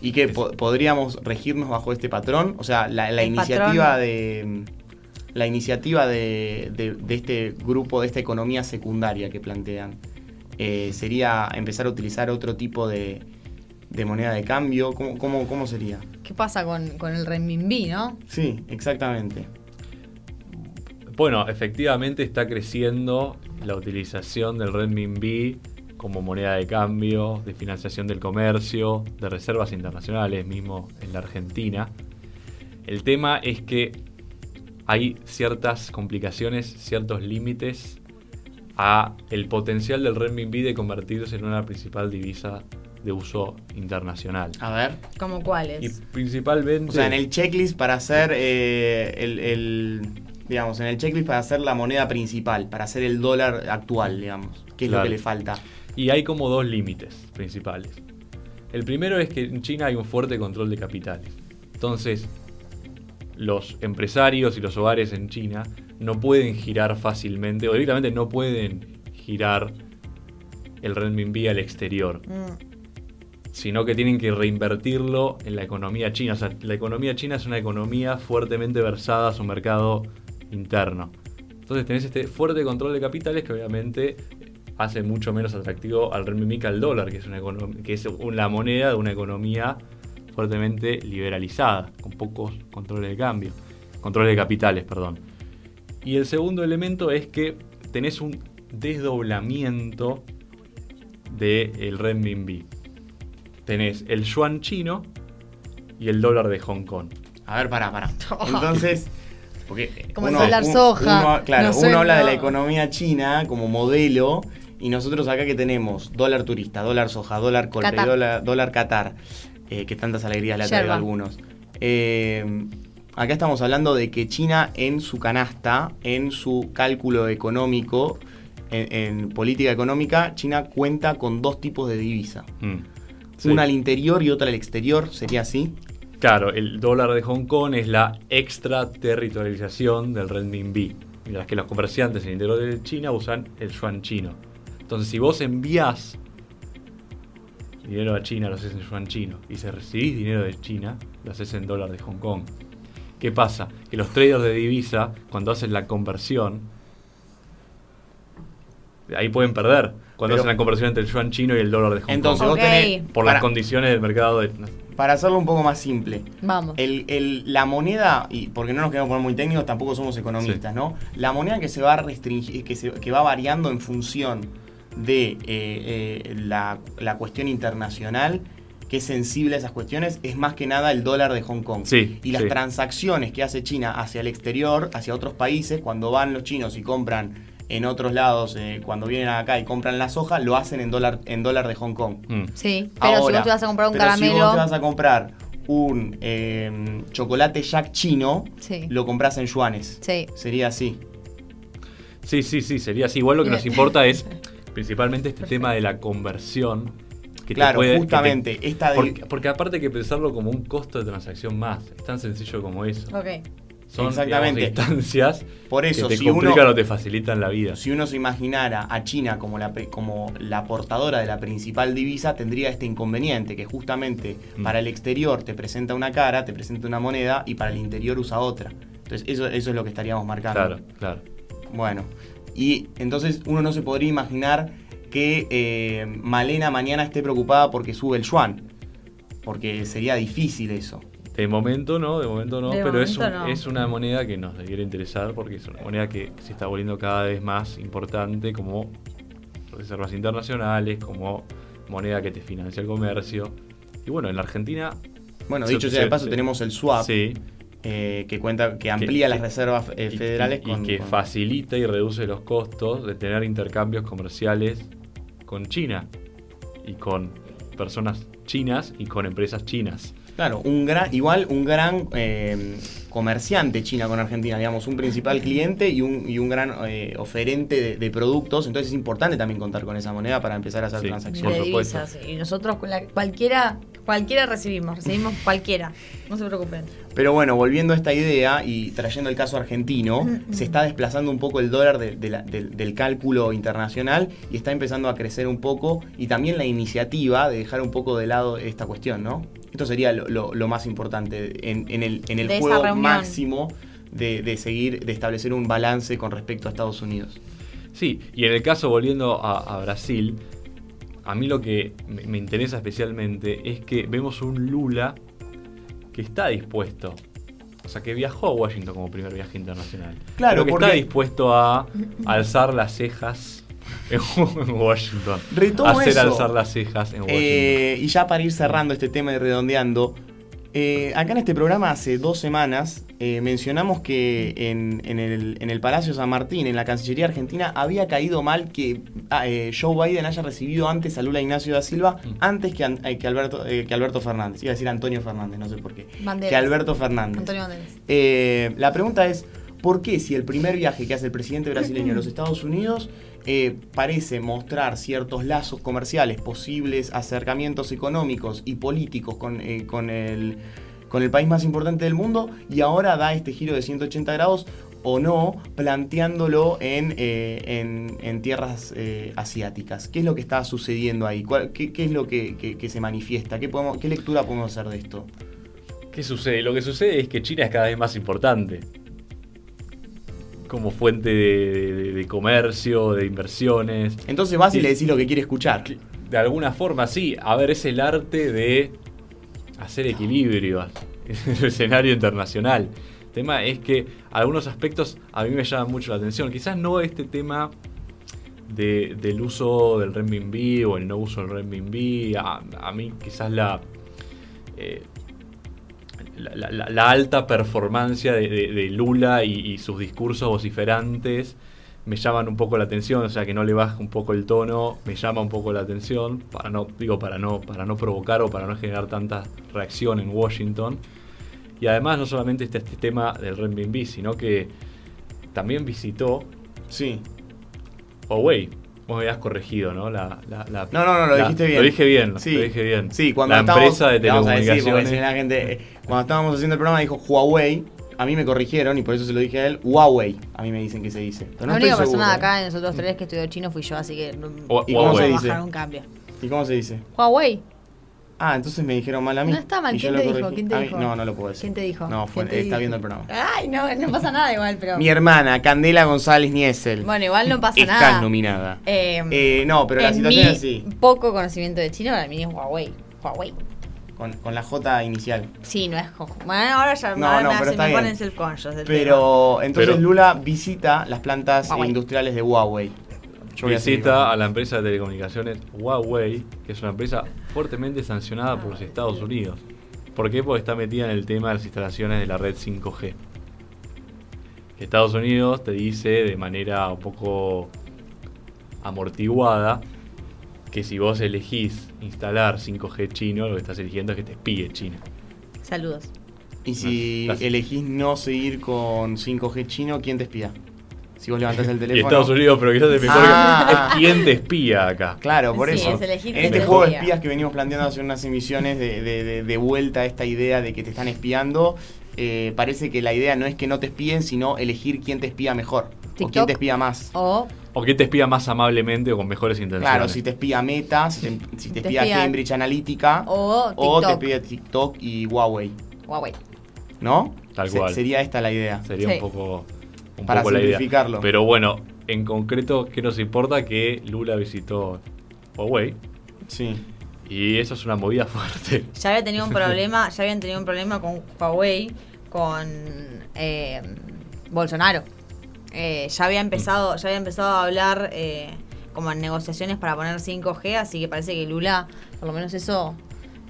¿Y que podríamos regirnos bajo este patrón? O sea, la, iniciativa patrón. de. La iniciativa de, de- de este grupo, de esta economía secundaria que plantean, eh, sería empezar a utilizar otro tipo de, de moneda de cambio. ¿Cómo, cómo, cómo sería? ¿Qué pasa con, con el renminbi, no? Sí, exactamente. Bueno, efectivamente está creciendo la utilización del renminbi como moneda de cambio, de financiación del comercio, de reservas internacionales, mismo en la Argentina. El tema es que hay ciertas complicaciones, ciertos límites a el potencial del renminbi de convertirse en una principal divisa de uso internacional. A ver. ¿Como cuáles? Y principalmente... O sea, en el checklist para hacer eh, el, el- Digamos, en el checklist para hacer la moneda principal, para hacer el dólar actual, digamos. ¿Qué es lo que le falta? Y hay como dos límites principales. El primero es que en China hay un fuerte control de capitales. Entonces, los empresarios y los hogares en China no pueden girar fácilmente, o directamente no pueden girar el renminbi al exterior, Mm. Sino que tienen que reinvertirlo en la economía china. O sea, la economía china es una economía fuertemente versada a su mercado interno. Entonces tenés este fuerte control de capitales que obviamente hace mucho menos atractivo al renminbi que al dólar, que es, una que es la moneda de una economía fuertemente liberalizada, con pocos controles de cambio, controles de capitales, perdón. Y el segundo elemento es que tenés un desdoblamiento del renminbi. Tenés el yuan chino y el dólar de Hong Kong. A ver, pará, pará. Entonces, porque Como el dólar soja, uno- claro, no sé, uno habla de la no. economía china como modelo y nosotros acá que tenemos dólar turista, dólar soja, dólar colpe, Qatar. dólar, dólar Qatar, eh, que tantas alegrías le ha traído a algunos. Eh, acá estamos hablando de que China en su canasta, en su cálculo económico, en, en política económica, China cuenta con dos tipos de divisa. Mm. Sí. Una al interior y otra al exterior, ¿sería así? Claro, el dólar de Hong Kong es la extraterritorialización del renminbi, mientras que los comerciantes en el interior de China usan el yuan chino. Entonces, si vos envías dinero a China, lo haces en yuan chino, y si recibís dinero de China, lo haces en dólar de Hong Kong. ¿Qué pasa? Que los traders de divisa, cuando hacen la conversión, ahí pueden perder. Cuando Pero- hacen la conversión entre el yuan chino y el dólar de Hong Entonces Kong. vos Ok. tenés... Por para- las condiciones del mercado de... Para hacerlo un poco más simple, Vamos. el- el- la moneda, y porque no nos queremos poner muy técnicos, tampoco somos economistas, Sí. ¿no? La moneda que se va restringir, que, se- que va variando en función de eh, eh, la, la cuestión internacional, que es sensible a esas cuestiones, es más que nada el dólar de Hong Kong. Sí, y las sí. transacciones que hace China hacia el exterior, hacia otros países, cuando van los chinos y compran en otros lados, eh, cuando vienen acá y compran la soja, lo hacen en dólar, en dólar de Hong Kong. Mm. Sí, pero si vos te vas a comprar un pero caramelo. Si vos te vas a comprar un eh, chocolate Jack chino, Sí. lo compras en yuanes. Sí. Sería así. Sí, sí, sí, sería así. Igual lo que nos importa es principalmente este tema de la conversión. Que claro, puede- que te- justamente. esta de, porque, porque aparte hay que pensarlo como un costo de transacción más. Es tan sencillo como eso. Ok. Son Exactamente. digamos, instancias por eso, que te si uno, complican o te facilitan la vida. si uno se imaginara a China como la, como la portadora de la principal divisa, tendría este inconveniente, que justamente Mm. para el exterior te presenta una cara, te presenta una moneda, y para el interior usa otra. Entonces, eso, eso es lo que estaríamos marcando. Claro, claro. Bueno, y entonces uno no se podría imaginar que eh, Malena mañana esté preocupada porque sube el yuan. Porque sería difícil eso. De momento no, de momento no, De pero es, un- no. es una moneda que nos debiera interesar porque es una moneda que se está volviendo cada vez más importante como reservas internacionales, como moneda que te financia el comercio. Y bueno, en la Argentina Bueno, dicho sea de paso, tenemos el swap, sí, eh, que cuenta, que amplía las que- reservas eh, y- federales y, y con, que con- facilita y reduce los costos de tener intercambios comerciales con China y con personas chinas y con empresas chinas. Claro, un gran, igual un gran eh, comerciante China con Argentina, digamos, un principal cliente y un, y un gran eh, oferente de, de productos. Entonces es importante también contar con esa moneda para empezar a hacer Sí. transacciones. Por supuesto. Y nosotros con la, cualquiera, cualquiera recibimos, recibimos cualquiera. No se preocupen. Pero bueno, volviendo a esta idea y trayendo el caso argentino, se está desplazando un poco el dólar de- de la- del- del cálculo internacional y está empezando a crecer un poco y también la iniciativa de dejar un poco de lado esta cuestión, ¿no? Esto sería lo, lo- lo más importante en, en el, en el De juego máximo de, de seguir, de establecer un balance con respecto a Estados Unidos. Sí, y en el caso volviendo a, a Brasil, a mí lo que me, me interesa especialmente es que vemos un Lula que está dispuesto, o sea, que viajó a Washington como primer viaje internacional. Claro, pero que porque- está dispuesto a alzar las cejas en Washington. Retomo hacer eso. alzar las cejas en Washington. Eh, y ya para ir cerrando este tema y redondeando, eh, acá en este programa hace dos semanas eh, mencionamos que en, en el, en el Palacio San Martín, en la Cancillería Argentina, había caído mal que ah, eh, Joe Biden haya recibido antes a Lula Ignacio da Silva, Mm. antes que, eh, que Alberto, eh, que Alberto Fernández. Iba a decir Antonio Fernández, no sé por qué. Banderas. Que Alberto Fernández. Antonio Banderas. Eh, la pregunta es, ¿por qué si el primer viaje que hace el presidente brasileño a los Estados Unidos eh, parece mostrar ciertos lazos comerciales, posibles acercamientos económicos y políticos con, eh, con el con el país más importante del mundo y ahora da este giro de 180 grados o no, planteándolo en, eh, en, tierras asiáticas. ¿Qué es lo que está sucediendo ahí? ¿Cuál- qué, qué es lo que, que- se manifiesta? ¿Qué, ¿Qué lectura podemos hacer de esto? ¿Qué sucede? Lo que sucede es que China es cada vez más importante. Como fuente de, de- de comercio, de inversiones. Entonces vas y le decís lo que quiere escuchar. De alguna forma, sí. A ver, es el arte de hacer equilibrio en el escenario internacional. El tema es que algunos aspectos a mí me llaman mucho la atención. Quizás no este tema de- del uso del renminbi o el no uso del renminbi. A, a mí quizás la, eh, la, la- la- la alta performance de, de- de Lula y, y sus discursos vociferantes me llaman un poco la atención, o sea que no le baja un poco el tono, me llama un poco la atención, para no, digo, para no, para no provocar o para no generar tanta reacción en Washington. Y además no solamente está este tema del renminbi, sino que también visitó Sí. Huawei. Vos habías corregido, ¿no? La, la- la- No, no, no, lo la- dijiste bien. Lo dije bien, Sí. lo dije bien. Sí, cuando la estábamos- empresa de vamos a decir, la gente, eh, cuando estábamos haciendo el programa dijo Huawei, a mí me corrigieron y por eso se lo dije a él, Huawei, a mí me dicen que se dice. Pero no la única persona de acá de nosotros tres que estudió chino fui yo, así que no, O- ¿Y cómo vamos se dice? bajar un cambio. ¿Y cómo se dice? Huawei. Ah, entonces me dijeron mal a mí. No está mal, ¿quién te dijo? ¿Quién te A mí- dijo? No, no lo puedo decir. ¿Quién te dijo? No, fue, ¿Quién te está dijo? viendo el programa. Ay, no, no pasa nada igual, pero. Mi hermana, Candela González Niesel. Bueno, igual no pasa está nada. nominada. Eh, Eh, no, pero la situación mi es así. poco conocimiento de chino, para mí es Huawei. Huawei. Con, con la J inicial. Sí, no es Jojo. Bueno, ahora ya No, no, me, está me bien. ponen self-conscious Pero entonces Pero- Lula visita las plantas Huawei. industriales de Huawei. Yo visita a la empresa de telecomunicaciones Huawei, que es una empresa fuertemente sancionada por los Estados Unidos. ¿Por qué? Porque está metida en el tema de las instalaciones de la red 5G. Que Estados Unidos te dice de manera un poco amortiguada que si vos elegís instalar 5G chino, lo que estás eligiendo es que te espíe China. Saludos. Y si Gracias. elegís no seguir con 5G chino, ¿quién te espía? Si vos levantás el Y teléfono. Estados Unidos, pero quizás es mejor Ah. que es quien te espía acá. Claro, por Sí, eso. es elegir en quién este te juego de espía. espías que venimos planteando hace unas emisiones de, de- de- de vuelta a esta idea de que te están espiando, eh, parece que la idea no es que no te espíen, sino elegir quién te espía mejor. O quién te espía más. O O que te espía más amablemente o con mejores intenciones. Claro, si te espía Meta, si te, si te Te espía espía- Cambridge Analytica, o o te espía TikTok y Huawei. Huawei. ¿No? Tal Se- cual. Sería esta la idea. Sería Sí. un poco, un Para poco la idea. simplificarlo. Pero bueno, en concreto, ¿qué nos importa? Que Lula visitó Huawei. Sí. Y eso es una movida fuerte. Ya había tenido un problema, ya habían tenido un problema con Huawei, con eh, Bolsonaro. Eh, ya había empezado, ya había empezado a hablar eh, como en negociaciones para poner 5G, así que parece que Lula, por lo menos eso,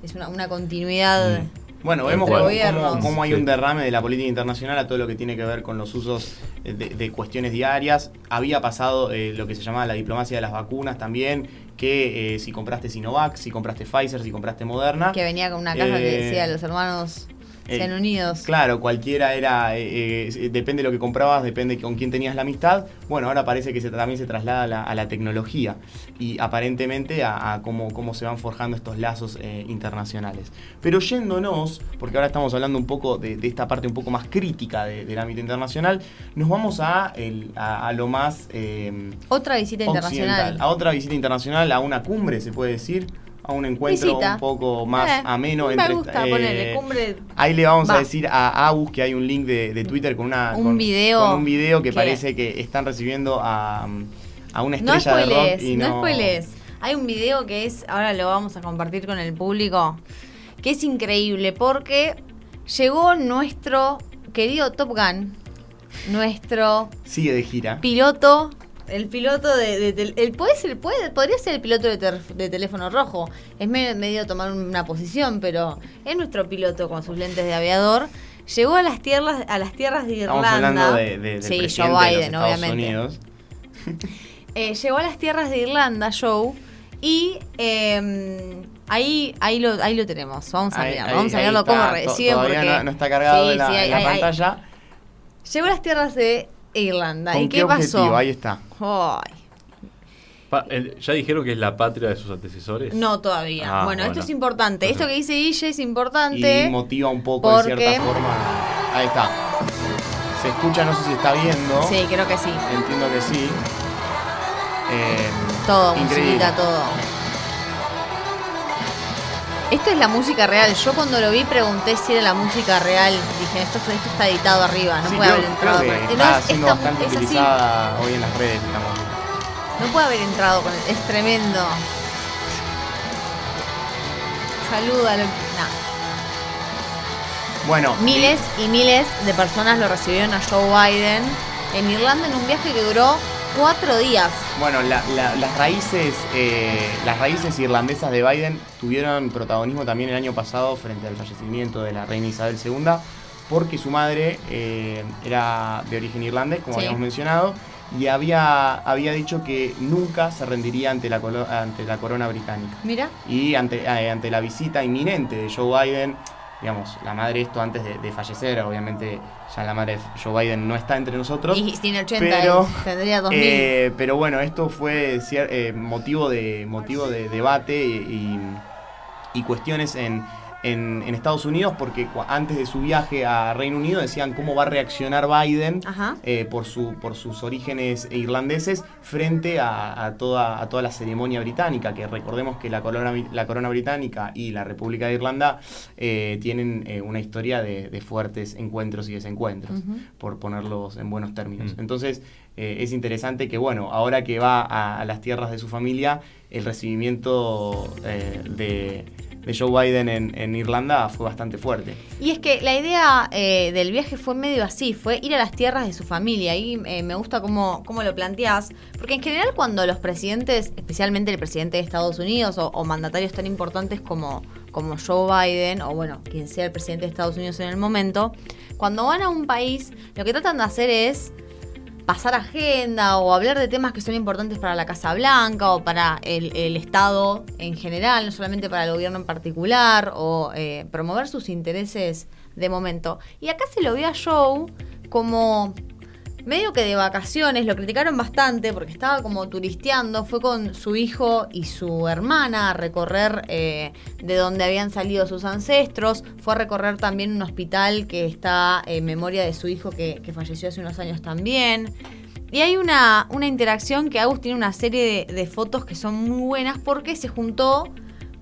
es una, una continuidad. Mm. Bueno, vemos cómo, Gobiernos. cómo- cómo hay Sí. un derrame de la política internacional a todo lo que tiene que ver con los usos de, de cuestiones diarias. Había pasado eh, lo que se llamaba la diplomacia de las vacunas también, que eh, si compraste Sinovac, si compraste Pfizer, si compraste Moderna. Que venía con una caja que Eh, decía los hermanos eh, unidos. Claro, cualquiera era, eh, eh, depende de lo que comprabas, depende con quién tenías la amistad. Bueno, ahora parece que se, también se traslada a la, a la tecnología y aparentemente a, a cómo, cómo se van forjando estos lazos internacionales. Pero yéndonos, porque ahora estamos hablando un poco de, de esta parte un poco más crítica de- del ámbito internacional, nos vamos a, el- a, a lo más eh, Otra visita internacional. a otra visita internacional, a una cumbre, se puede decir. A un encuentro Visita. un poco más Eh, ameno me entre gusta eh, ponerle cumbre. Ahí le vamos a decir a Agus que hay un link de, de Twitter con una Un con, video con un video que, que- parece que están recibiendo a, a una No estrella de rock y no, no, spoilees. Hay un video que es, ahora lo vamos a compartir con el público, que es increíble porque llegó nuestro querido Top Gun, nuestro sigue de gira. piloto, el piloto de, el, puede ser, puede, podría ser el piloto de, ter- de teléfono rojo. Es medio, medio tomar una posición, pero es nuestro piloto con sus lentes de aviador. Llegó a las tierras, a las tierras de Irlanda. Estamos hablando de, de- del sí, presidente Joe de los Biden, Estados obviamente. Unidos. Eh, llegó a las tierras de Irlanda, Joe, y eh, ahí, ahí, lo, ahí lo tenemos. Vamos a Ahí- ahí- vamos a verlo está, cómo reciben. Todavía porque- no, no está cargado Sí, en la, sí, en pantalla. Llegó a las tierras de Irlanda. ¿Con ¿Y qué qué pasó? Ahí está. Ay, Pa- el- ¿Ya dijeron que es la patria de sus antecesores? No todavía. Ah, bueno, esto es importante. Esto que dice Guille es Y importante. motiva un poco porque- de cierta forma. Ahí está. Se escucha, no sé si está viendo. Sí, creo que sí. Entiendo que sí. Eh, Todo, increíble. musiquita, todo. Esto es la música real. Yo cuando lo vi pregunté si era la música real. Dije, esto, esto está editado arriba, no Sí, puede creo- haber entrado creo con que No, está es- siendo esta- bastante es así. utilizada hoy en las redes esta música. No puede haber entrado con Es tremendo. Saluda lo que. nah. Bueno, Miles y miles de personas lo recibieron a Joe Biden en Irlanda en un viaje que duró cuatro días. Bueno, la- la- las raíces eh, las raíces irlandesas de Biden tuvieron protagonismo también el año pasado frente al fallecimiento de la reina Isabel II, porque su madre eh, era de origen irlandés, como Sí. habíamos mencionado, y había, había dicho que nunca se rendiría ante la, ante la corona británica. Mira. Y ante, eh, ante la visita inminente de Joe Biden, digamos, la madre esto antes de, de fallecer, obviamente ya la madre de Joe Biden no está entre nosotros. Y tiene 80, pero, él, tendría 2000. Eh, pero bueno, esto fue eh, motivo, de, motivo de debate y, y cuestiones en, en- en Estados Unidos porque antes de su viaje a Reino Unido decían cómo va a reaccionar Biden eh, por, su, por sus orígenes irlandeses frente a, a toda, a toda la ceremonia británica, que recordemos que la corona, la corona británica y la República de Irlanda eh, tienen eh, una historia de, de fuertes encuentros y desencuentros, por ponerlos en buenos términos. Mm. Entonces eh, es interesante que, bueno, ahora que va a, a las tierras de su familia, el recibimiento eh, de, de Joe Biden en, en Irlanda fue bastante fuerte. Y es que la idea eh, del viaje fue medio así, fue ir a las tierras de su familia. Y eh, me gusta cómo, cómo lo planteás, porque en general cuando los presidentes, especialmente el presidente de Estados Unidos o, o mandatarios tan importantes como, como Joe Biden, o bueno, quien sea el presidente de Estados Unidos en el momento, cuando van a un país, lo que tratan de hacer es pasar agenda o hablar de temas que son importantes para la Casa Blanca o para el, Estado en general, no solamente para el gobierno en particular, o eh, promover sus intereses de momento. Y acá se lo ve a Joe como medio que de vacaciones, lo criticaron bastante porque estaba como turisteando, fue con su hijo y su hermana a recorrer eh, de donde habían salido sus ancestros, fue a recorrer también un hospital que está en memoria de su hijo que, que falleció hace unos años también. Y hay una, una interacción que Agus tiene una serie de, de fotos que son muy buenas porque se juntó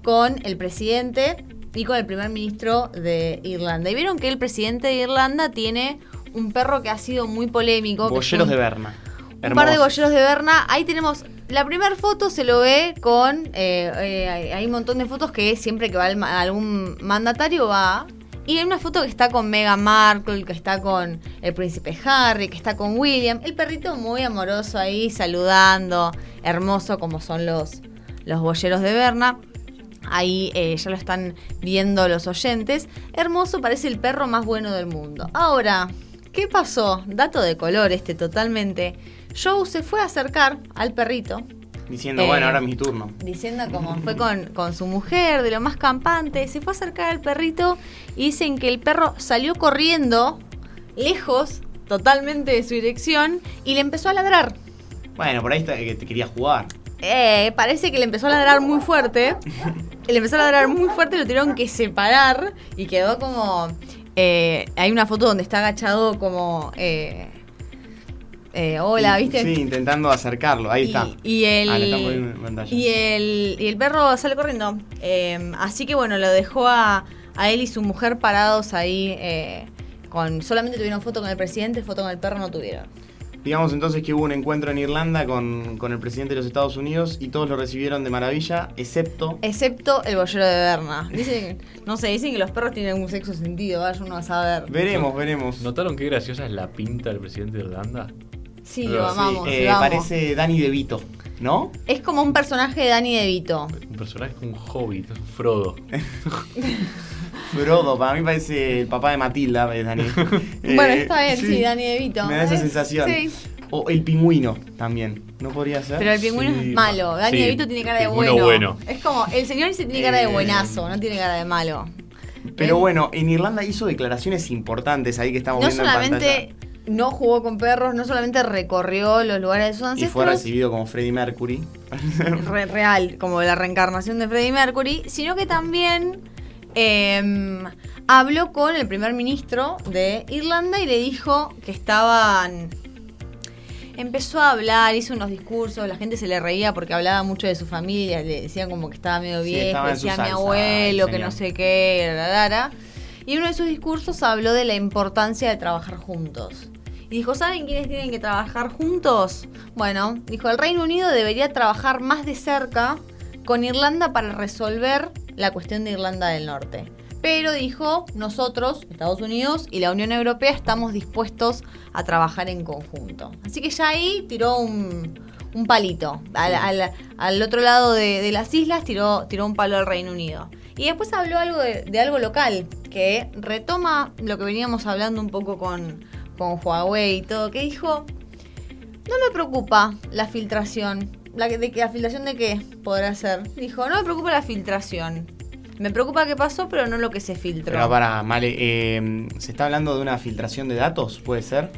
con el presidente y con el primer ministro de Irlanda. Y vieron que el presidente de Irlanda tiene un perro que ha sido muy polémico. Bolleros un- de Berna. un par de bolleros de Berna. Ahí tenemos. La primera foto se lo ve con. eh, eh, hay- un montón de fotos que siempre que va el algún mandatario va. Y hay una foto que está con Meghan Markle, que está con el príncipe Harry, que está con William. El perrito muy amoroso ahí, saludando. Hermoso como son los, los bolleros de Berna. Ahí eh, ya lo están viendo los oyentes. Hermoso, parece el perro más bueno del mundo. Ahora, ¿qué pasó? Dato de color este totalmente. Joe se fue a acercar al perrito, Diciendo, Eh, bueno, ahora es mi turno. diciendo como fue con, con su mujer, de lo más campante, se fue a acercar al perrito y dicen que el perro salió corriendo, lejos, totalmente de su dirección, y le empezó a ladrar. Bueno, por ahí está, que te quería jugar. Eh, parece que le empezó a ladrar muy fuerte. Le empezó a ladrar muy fuerte, lo tuvieron que separar y quedó como. Eh, hay una foto donde está agachado como. eh, eh, hola, ¿viste? Sí, intentando acercarlo. Ahí y, está. y el, Ah, están en pantalla. y el y el perro sale corriendo. Eh, así que bueno, lo dejó a, a él y su mujer parados ahí. eh, con Solamente tuvieron foto con el presidente, foto con el perro no tuvieron. Digamos entonces que hubo un encuentro en Irlanda con, con el presidente de los Estados Unidos y todos lo recibieron de maravilla, excepto. Excepto el bollero de Berna. Dicen, no sé, dicen que los perros tienen un sexo sentido, vaya uno a saber. Veremos, veremos. ¿Notaron qué graciosa es la pinta del presidente de Irlanda? Sí, Sí, lo amamos, Eh, lo amo. parece Danny DeVito, ¿no? Es como un personaje de Danny DeVito. Un personaje como un hobbit, un Frodo. Frodo, para mí parece el papá de Matilda, es Danny. Eh, bueno, está bien, sí, Danny DeVito. Me da esa Es- sensación. Sí, O el pingüino también, ¿no podría ser? pero el pingüino Sí. es malo. Danny Sí, DeVito tiene cara de bueno. bueno. Es como, el señor ese tiene cara de Eh, buenazo, no tiene cara de malo. Pero Eh, bueno, en Irlanda hizo declaraciones importantes ahí que estamos No viendo en solamente no jugó con perros, no solamente recorrió los lugares de sus pantalla. Y ancestros. fue recibido como Freddie Mercury. re- real, como la reencarnación de Freddie Mercury, sino que también eh, habló con el primer ministro de Irlanda y le dijo que estaban... Empezó a hablar, hizo unos discursos, la gente se le reía porque hablaba mucho de su familia, le decían como que estaba medio Sí, viejo, estaba decía mi salsa, abuelo, el que no sé qué, la, la, la. Y en uno de sus discursos habló de la importancia de trabajar juntos. Y dijo, ¿saben quiénes tienen que trabajar juntos? Bueno, dijo, el Reino Unido debería trabajar más de cerca con Irlanda para resolver la cuestión de Irlanda del Norte. Pero dijo, nosotros, Estados Unidos y la Unión Europea estamos dispuestos a trabajar en conjunto. Así que ya ahí tiró un, un palito. Al, al- al otro lado de, de las islas tiró, tiró un palo al Reino Unido. Y después habló algo de, de algo local, que retoma lo que veníamos hablando un poco con, con Huawei y todo, que dijo, no me preocupa la filtración. La, que- de, que- ¿La filtración de qué podrá ser? Dijo, no me preocupa la filtración. Me preocupa qué pasó, pero no lo que se filtró. Pero para, Male, eh, ¿se está hablando de una filtración de datos? ¿Puede ser?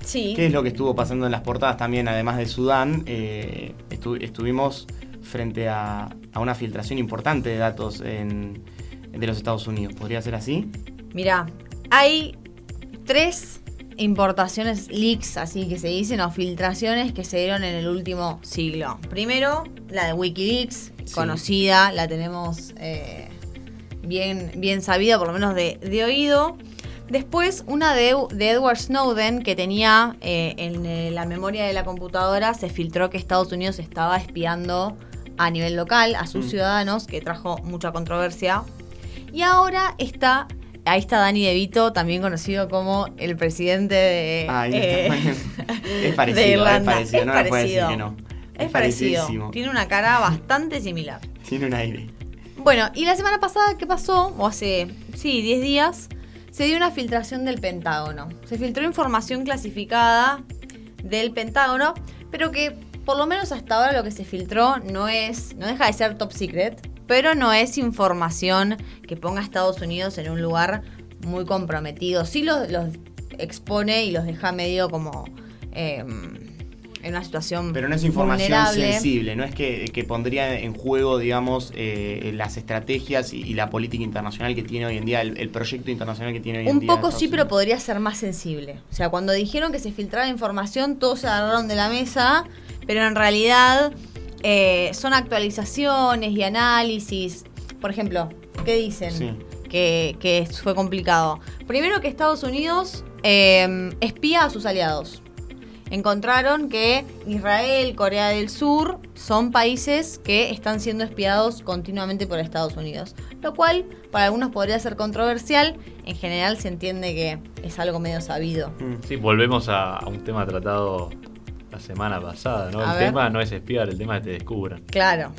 sí. ¿Qué es lo que estuvo pasando en las portadas también, además de Sudán? Eh, estu- estuvimos frente a, a una filtración importante de datos en- de los Estados Unidos. ¿Podría ser así? Mira, hay tres importaciones leaks, así que se dicen, o filtraciones que se dieron en el último siglo. Primero, la de Wikileaks, Sí. conocida, la tenemos eh, bien, bien sabida, por lo menos de, de oído. Después, una de, de Edward Snowden, que tenía eh, en eh, la memoria de la computadora, se filtró que Estados Unidos estaba espiando a nivel local a sus Mm. ciudadanos, que trajo mucha controversia. Y ahora está, ahí está Dani De Vito, también conocido como el presidente de, Ahí eh, está. es de parecido, es parecido, Es no me puede decir parecido. que no. Es parecido. parecidísimo. Tiene una cara bastante similar. Tiene un aire. Bueno, y la semana pasada, ¿qué pasó? O hace, sí, 10 días, se dio una filtración del Pentágono. Se filtró información clasificada del Pentágono, pero que por lo menos hasta ahora lo que se filtró no es, no deja de ser top secret, pero no es información que ponga a Estados Unidos en un lugar muy comprometido. Sí los, los expone y los deja medio como eh, en una situación Pero no es información vulnerable. sensible, no es que, que pondría en juego, digamos, eh, las estrategias y, y la política internacional que tiene hoy en día, el, el proyecto internacional que tiene hoy en Un día. poco Estados sí, pero podría ser más sensible. O sea, cuando dijeron que se filtraba información, todos se agarraron de la mesa, pero en realidad eh, son actualizaciones y análisis. Por ejemplo, ¿qué dicen? Sí. Que, que fue complicado. Primero que Estados Unidos eh, espía a sus aliados. Encontraron que Israel, Corea del Sur son países que están siendo espiados continuamente por Estados Unidos. Lo cual para algunos podría ser controversial. En general se entiende que es algo medio sabido. Mm. Sí, volvemos a, a un tema tratado la semana pasada, ¿no? A el ver. tema no es espiar, el tema es que te descubran. Claro.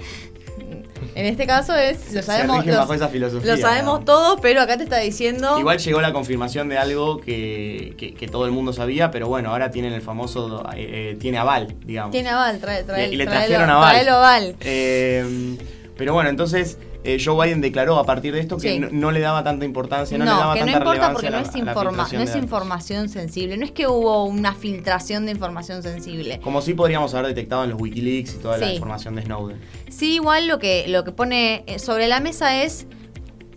En este caso es, lo sabemos, lo- bajo esa filosofía, lo sabemos ¿no? todos, pero acá te está diciendo... Igual llegó la confirmación de algo que, que- que todo el mundo sabía, pero bueno, ahora tienen el famoso, eh, eh, tiene aval, digamos. Tiene aval, trae, trae, Y le traelo- trajeron aval. traelo aval. Eh, pero bueno, entonces eh, Joe Biden declaró a partir de esto que Sí. no, no le daba tanta importancia, no, No, le daba que no tanta importa porque no es, informa- no información sensible. No es que hubo una filtración de información sensible. Como sí podríamos haber detectado en los Wikileaks y toda la información de Snowden. Sí, igual lo que, lo que pone eh, sobre la mesa es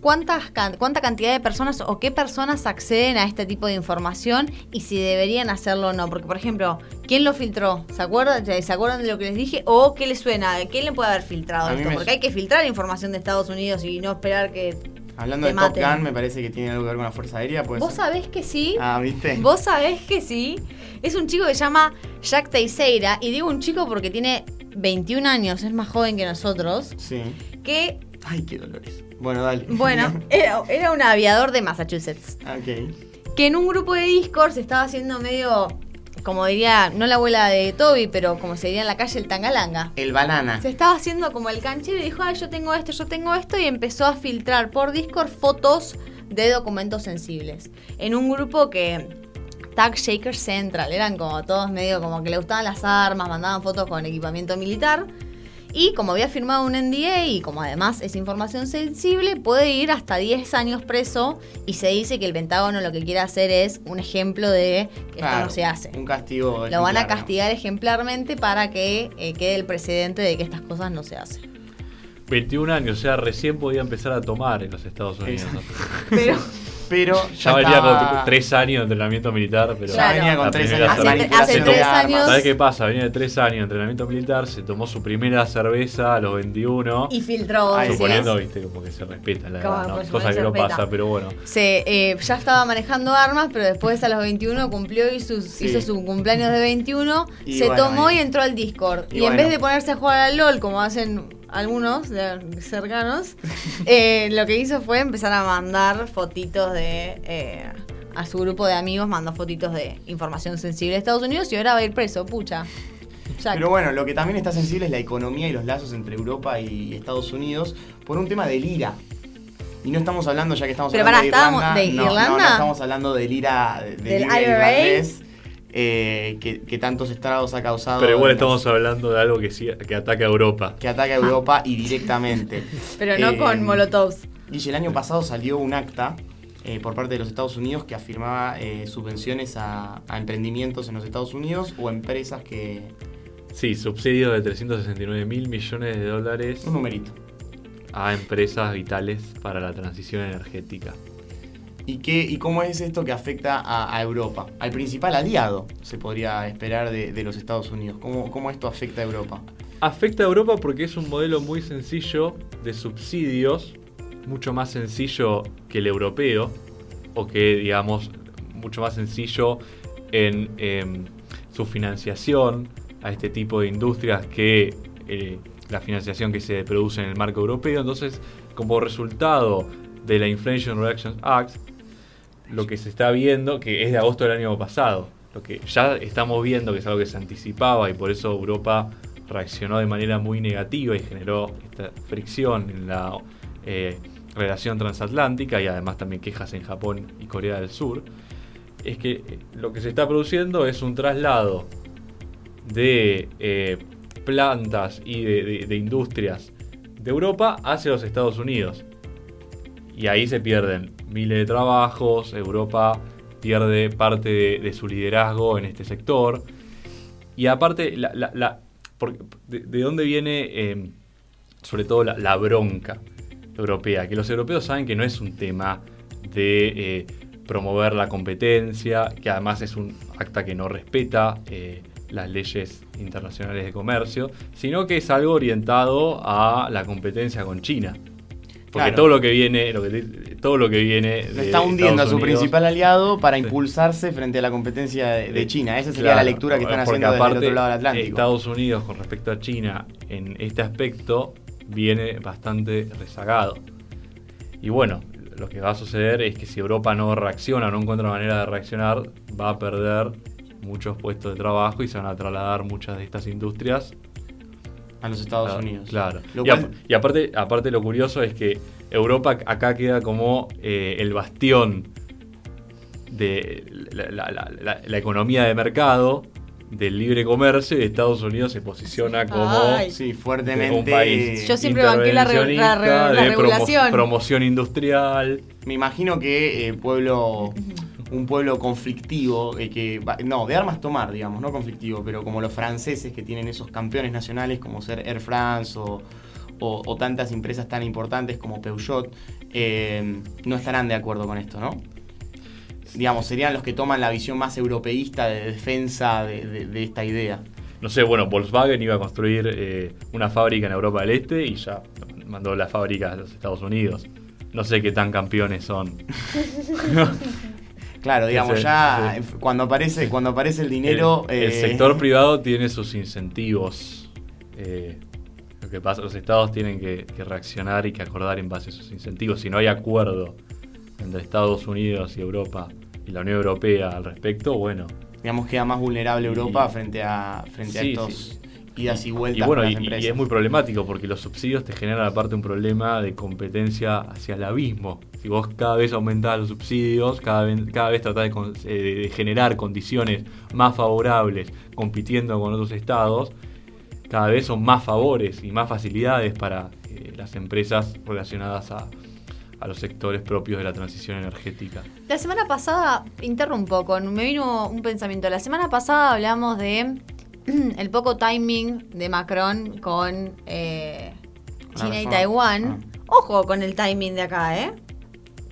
cuántas, can- cuánta cantidad de personas o qué personas acceden a este tipo de información y si deberían hacerlo o no. Porque, por ejemplo, ¿quién lo filtró? ¿Se acuerdan, ¿Se acuerdan de lo que les dije? ¿O qué les suena? ¿Quién le puede haber filtrado A esto? Porque hay que filtrar información de Estados Unidos y no esperar que... Hablando de Top maten. Gun, me parece que tiene algo que ver con la Fuerza Aérea. ¿puede ¿Vos sabés que sí? Ah, ¿viste? Vos sabés que sí. Es un chico que se llama Jack Teixeira. Y digo un chico porque tiene 21 años, es más joven que nosotros. Sí. Que, Ay, qué dolores. Bueno, dale. bueno, era, era un aviador de Massachusetts. ok. Que en un grupo de Discord se estaba haciendo medio, como diría, no la abuela de Toby, pero como se diría en la calle, el tangalanga. El banana. Se estaba haciendo como el canchero y dijo, ay, yo tengo esto, yo tengo esto, y empezó a filtrar por Discord fotos de documentos sensibles. En un grupo que Tag Shaker Central, eran como todos medio como que le gustaban las armas, mandaban fotos con equipamiento militar. Y como había firmado un NDA y como además es información sensible, puede ir hasta 10 años preso y se dice que el Pentágono lo que quiere hacer es un ejemplo de que esto no se hace. Un castigo. Lo van a castigar ejemplarmente para que eh, quede el precedente de que estas cosas no se hacen. 21 años, o sea, recién podía empezar a tomar en los Estados Unidos. ¿no? Pero Pero Ya ya, venía estaba- con tres años de entrenamiento militar, pero... Claro. venía con tres años Hace- tres años- ¿Sabes qué pasa? Venía de tres años de entrenamiento militar, se tomó su primera cerveza a los 21. y filtró. Suponiendo, viste, como que se respeta la edad, Cosa que no pasa, pero bueno. Se, eh, ya estaba manejando armas, pero después a los 21 cumplió y sus- Sí. hizo su cumpleaños de 21. Y se bueno, tomó y- y entró al Discord. y Y, en vez de ponerse a jugar al LOL, como hacen algunos de- cercanos, eh, lo que hizo fue empezar a mandar fotitos de. eh, a su grupo de amigos mandó fotitos de información sensible de Estados Unidos y ahora va a ir preso, pucha. Pero bueno, lo que también está sensible es la economía y los lazos entre Europa y Estados Unidos por un tema del IRA. Y no estamos hablando, ya que estamos Pero hablando de ¿estábamos Irlanda. de no, no, Irlanda? no estamos hablando del IRA, de- del ¿Del IRA IRA? irlandés, eh, que, que tantos estragos ha causado. Pero igual estamos hablando de algo que, sí, que ataca a Europa. Que ataca a Europa y directamente. pero no Eh, con molotovs. Y el año pasado salió un acta eh, por parte de los Estados Unidos que afirmaba eh, subvenciones a, a emprendimientos en los Estados Unidos o empresas que. Sí, subsidios de 369 mil millones de dólares Un numerito. a empresas vitales para la transición energética. ¿Y, qué, ¿Y cómo es esto que afecta a, Europa? Al principal aliado, se podría esperar de, de los Estados Unidos. ¿Cómo, ¿Cómo esto afecta a Europa? Afecta a Europa porque es un modelo muy sencillo de subsidios, mucho más sencillo que el europeo, o que digamos, mucho más sencillo en em, su financiación a este tipo de industrias que eh, la financiación que se produce en el marco europeo. Entonces, como resultado de la Inflation Reduction Act, lo que se está viendo, que es de agosto del año pasado, lo que ya estamos viendo que es algo que se anticipaba y por eso Europa reaccionó de manera muy negativa y generó esta fricción en la eh, relación transatlántica y además también quejas en Japón y Corea del Sur, es que eh, lo que se está produciendo es un traslado de eh, plantas y de, industrias de Europa hacia los Estados Unidos. Y ahí se pierden miles de trabajos, Europa pierde parte de, su liderazgo en este sector. Y aparte, la, la- la- de, de dónde viene eh, sobre todo la, la bronca europea? Que los europeos saben que no es un tema de eh, promover la competencia, que además es un acta que no respeta eh, las leyes internacionales de comercio, sino que es algo orientado a la competencia con China. Porque Claro. todo lo que viene, lo que, todo lo que viene de está hundiendo a su Unidos- principal aliado para Sí. impulsarse frente a la competencia de, de Eh, China. Esa sería claro, la lectura que están haciendo aparte, otro lado del Atlántico. Estados Unidos con respecto a China en este aspecto viene bastante rezagado. Y bueno, lo que va a suceder es que si Europa no reacciona, no encuentra manera de reaccionar, va a perder muchos puestos de trabajo y se van a trasladar muchas de estas industrias a los Estados Claro, Unidos. Claro. Lo y, aparte, aparte lo curioso es que Europa acá queda como eh, el bastión de la, la- la- la- la economía de mercado, del libre comercio, y Estados Unidos se posiciona como Ay. sí, un fuertemente. país Yo siempre banqué la re- la re- intervencionista, la de promo- regulación. promoción industrial. Me imagino que eh, pueblo, un pueblo conflictivo, eh, que no, de armas tomar, digamos, no conflictivo, pero como los franceses que tienen esos campeones nacionales como ser Air France o, o- o tantas empresas tan importantes como Peugeot, eh, no estarán de acuerdo con esto, ¿no? Digamos, serían los que toman la visión más europeísta de defensa de, de- de esta idea. No sé, bueno, Volkswagen iba a construir eh, una fábrica en Europa del Este y ya mandó la fábrica a los Estados Unidos. No sé qué tan campeones son. Claro, digamos, Ese- ya ese- cuando aparece, cuando aparece el dinero. El, el eh, sector privado tiene sus incentivos. Eh, lo que pasa, los estados tienen que, que reaccionar y que acordar en base a esos incentivos. Si no hay acuerdo entre Estados Unidos y Europa y la Unión Europea al respecto, bueno. digamos, queda más vulnerable Y- Europa frente a, frente a Sí, estos sí. Idas y Y vueltas bueno, con y, las y es muy problemático porque los subsidios te generan aparte un problema de competencia hacia el abismo. Si vos cada vez aumentás los subsidios, cada vez, cada vez tratás de, con- eh, de generar condiciones más favorables compitiendo con otros estados, cada vez son más favores y más facilidades para eh, las empresas relacionadas a, a los sectores propios de la transición energética. La semana pasada, interrumpo un poco, me vino un pensamiento. La semana pasada hablamos de el poco timing de Macron con eh, China y Taiwán. Ah. Ojo con el timing de acá, ¿eh?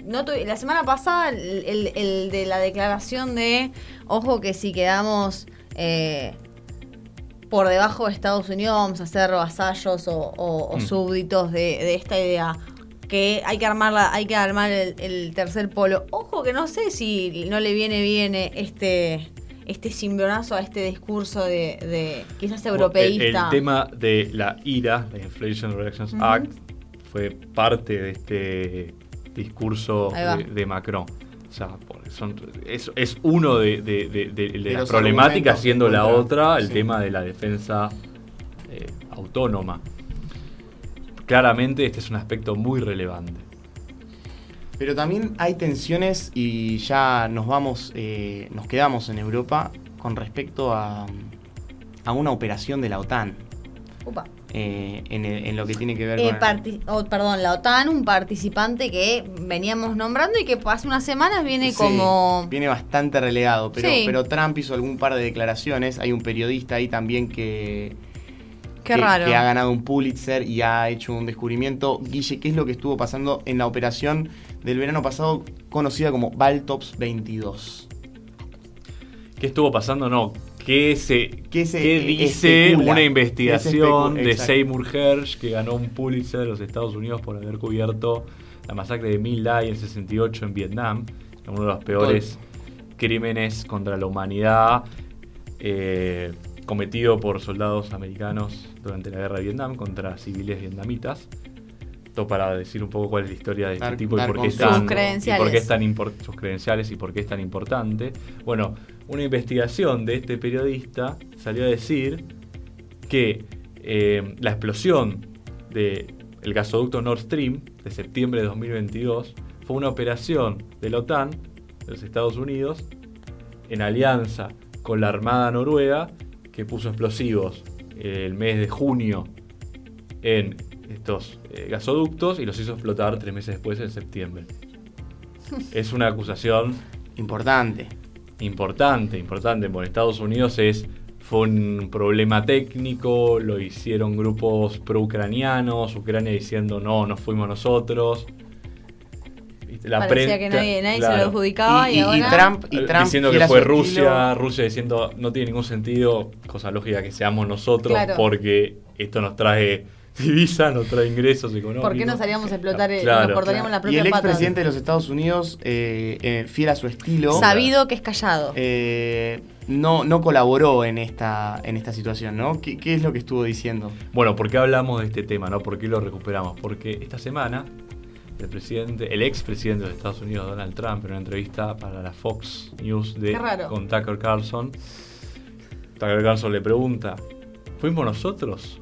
No la semana pasada, el, el- el de la declaración de, ojo que si quedamos eh, por debajo de Estados Unidos vamos a ser vasallos o, o- o Mm. súbditos de, de esta idea. Que hay que armarla, hay que armar el, el tercer polo. Ojo que no sé si no le viene bien eh, este este cimbronazo a este discurso de, de quizás europeísta. el tema de la IRA, la Inflation Reduction. Act, fue parte de este discurso de, de Macron. O sea, son- es, es uno de, de- de- de- de las problemáticas, siendo la otra el sí. tema de la defensa eh, autónoma. Claramente este es un aspecto muy relevante. Pero también hay tensiones y ya nos vamos, eh, nos quedamos en Europa con respecto a, a una operación de la OTAN Upa. eh, en, lo que tiene que ver Eh, con... oh, perdón, la OTAN, un participante que veníamos nombrando y que hace unas semanas viene Sí, como... Viene bastante relegado, pero, Sí. pero Trump hizo algún par de declaraciones. Hay un periodista ahí también que, Qué que, raro. que ha ganado un Pulitzer y ha hecho un descubrimiento. Guille, ¿qué es lo que estuvo pasando en la operación del verano pasado conocida como Baltops 22? ¿Qué estuvo pasando? No. ¿Qué, se, ¿Qué se qué eh, dice especula? una ¿Qué investigación de. Seymour Hersh que ganó un Pulitzer de los Estados Unidos por haber cubierto la masacre de My Lai en 68 en Vietnam? Uno de los peores crímenes contra la humanidad eh, cometido por soldados americanos durante la guerra de Vietnam contra civiles vietnamitas. Esto para decir un poco cuál es la historia de este Dar- tipo y por qué es tan, Sus credenciales. y por qué es tan sus credenciales y por qué es tan importante. Bueno, una investigación de este periodista salió a decir que eh, la explosión del gasoducto Nord Stream de septiembre de 2022 fue una operación de la OTAN, de los Estados Unidos, en alianza con la Armada Noruega, que puso explosivos el mes de junio en estos eh, gasoductos y los hizo explotar tres meses después en septiembre. es una acusación Importante. importante, importante, porque Estados Unidos es fue un problema técnico, lo hicieron grupos pro-ucranianos, Ucrania diciendo no, no fuimos nosotros. La Parecía que nadie, nadie se lo adjudicaba y, Y- y- y ahora... Trump- y Eh, Trump, diciendo que a fue Rusia, estilo- Rusia diciendo no tiene ningún sentido, cosa lógica que seamos nosotros Claro. porque esto nos trae divisas, nos trae ingresos económicos. ¿Por qué nos haríamos explotar, el- Claro. nos cortaríamos la Y propia el pata? expresidente de los Estados Unidos, eh, eh, fiel a su estilo, Sabido que es callado. eh, no, no colaboró en esta, en esta situación, ¿no? ¿Qué, qué es lo que estuvo diciendo? Bueno, ¿por qué hablamos de este tema? ¿no? ¿Por qué lo recuperamos? Porque esta semana el presidente, el expresidente de los Estados Unidos, Donald Trump, en una entrevista para la Fox News de, Qué raro. con Tucker Carlson, Tucker Carlson le pregunta, ¿fuimos nosotros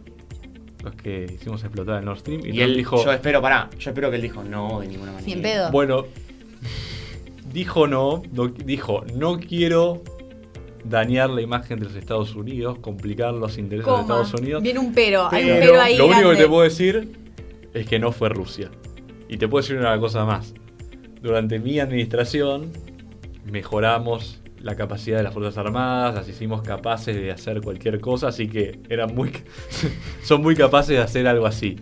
los que hicimos explotar el Nord Stream? Y, él dijo, yo espero, pará, yo espero que él dijo no, de ninguna manera. Ni en pedo. bueno, dijo no, no- dijo, no quiero dañar la imagen de los Estados Unidos, complicar los intereses de. Estados Unidos. Viene un pero, hay un Pero ahí Lo único que te puedo decir es que no fue Rusia. Y te puedo decir una cosa más. Durante mi administración mejoramos la capacidad de las Fuerzas Armadas, las hicimos capaces de hacer cualquier cosa, así que eran muy son muy capaces de hacer algo así.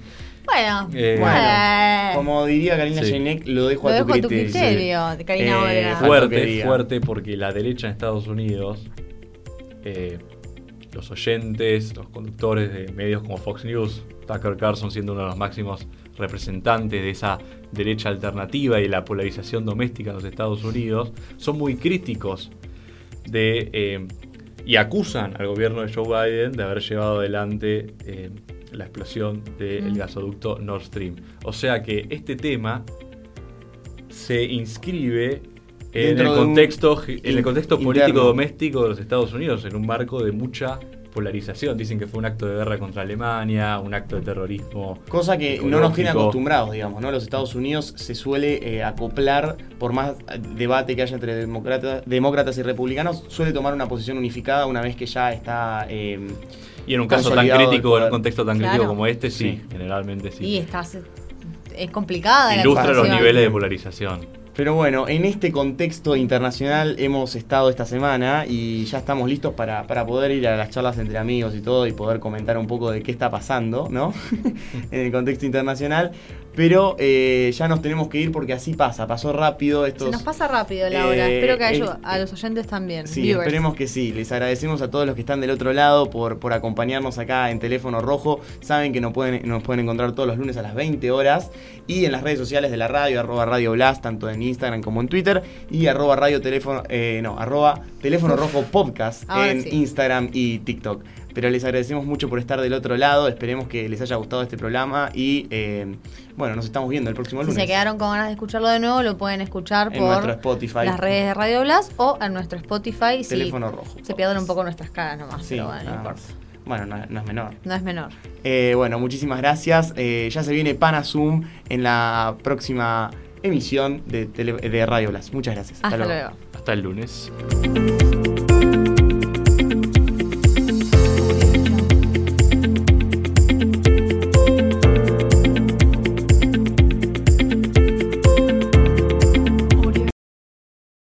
Bueno, Eh, Bueno, como diría Karina Sí. Lo dejo, lo a, dejo tu a tu criterio. de Karina Eh, Fuerte, fuerte, porque la derecha en Estados Unidos, eh, los oyentes, los conductores de medios como Fox News, Tucker Carlson siendo uno de los máximos representantes de esa derecha alternativa y la polarización doméstica en los Estados Unidos, son muy críticos de eh, y acusan al gobierno de Joe Biden de haber llevado adelante eh, la explosión del Mm. gasoducto Nord Stream. O sea que este tema se inscribe en el un contexto, en el in- contexto interno. político doméstico de los Estados Unidos, en un marco de mucha polarización. Dicen que fue un acto de guerra contra Alemania, un acto de terrorismo. Cosa que no nos tiene acostumbrados, digamos, ¿no? Los Estados Unidos se suele eh, acoplar, por más debate que haya entre demócratas, demócratas y republicanos, suele tomar una posición unificada una vez que ya está... eh, Y en un caso tan crítico, en un contexto tan Claro. crítico como este, sí, Sí. generalmente sí. Y estás. Es complicada la Ilustra los niveles de polarización. Pero bueno, en este contexto internacional hemos estado esta semana y ya estamos listos para, para poder ir a las charlas entre amigos y todo y poder comentar un poco de qué está pasando, ¿no? en el contexto internacional. Pero eh, ya nos tenemos que ir porque así pasa, pasó rápido estos... Se nos pasa rápido la hora. Eh, Espero que a, a los oyentes también. Sí, viewers. esperemos que sí. Les agradecemos a todos los que están del otro lado por, por acompañarnos acá en Teléfono Rojo. Saben que nos pueden, nos pueden encontrar todos los lunes a las 20 horas y en las redes sociales de la radio, arroba Radio Blast, tanto en Instagram como en Twitter, y arroba Radio Teléfono, eh, no, arroba Teléfono Rojo Podcast Ahora en sí. Instagram y TikTok. Pero les agradecemos mucho por estar del otro lado. Esperemos que les haya gustado este programa y eh, bueno, nos estamos viendo el próximo Si lunes. se quedaron con ganas de escucharlo de nuevo, lo pueden escuchar En por nuestro Spotify. las redes de Radio Blast o en nuestro Spotify. si Teléfono Rojo. Se pierden un poco nuestras caras nomás, Sí, pero bueno, no importa. Bueno, no, no es menor. No es menor. Eh, bueno, muchísimas gracias. Eh, ya se viene Pana Zoom en la próxima emisión de, tele- de Radio Blast. Muchas gracias. Hasta luego. Hasta el lunes.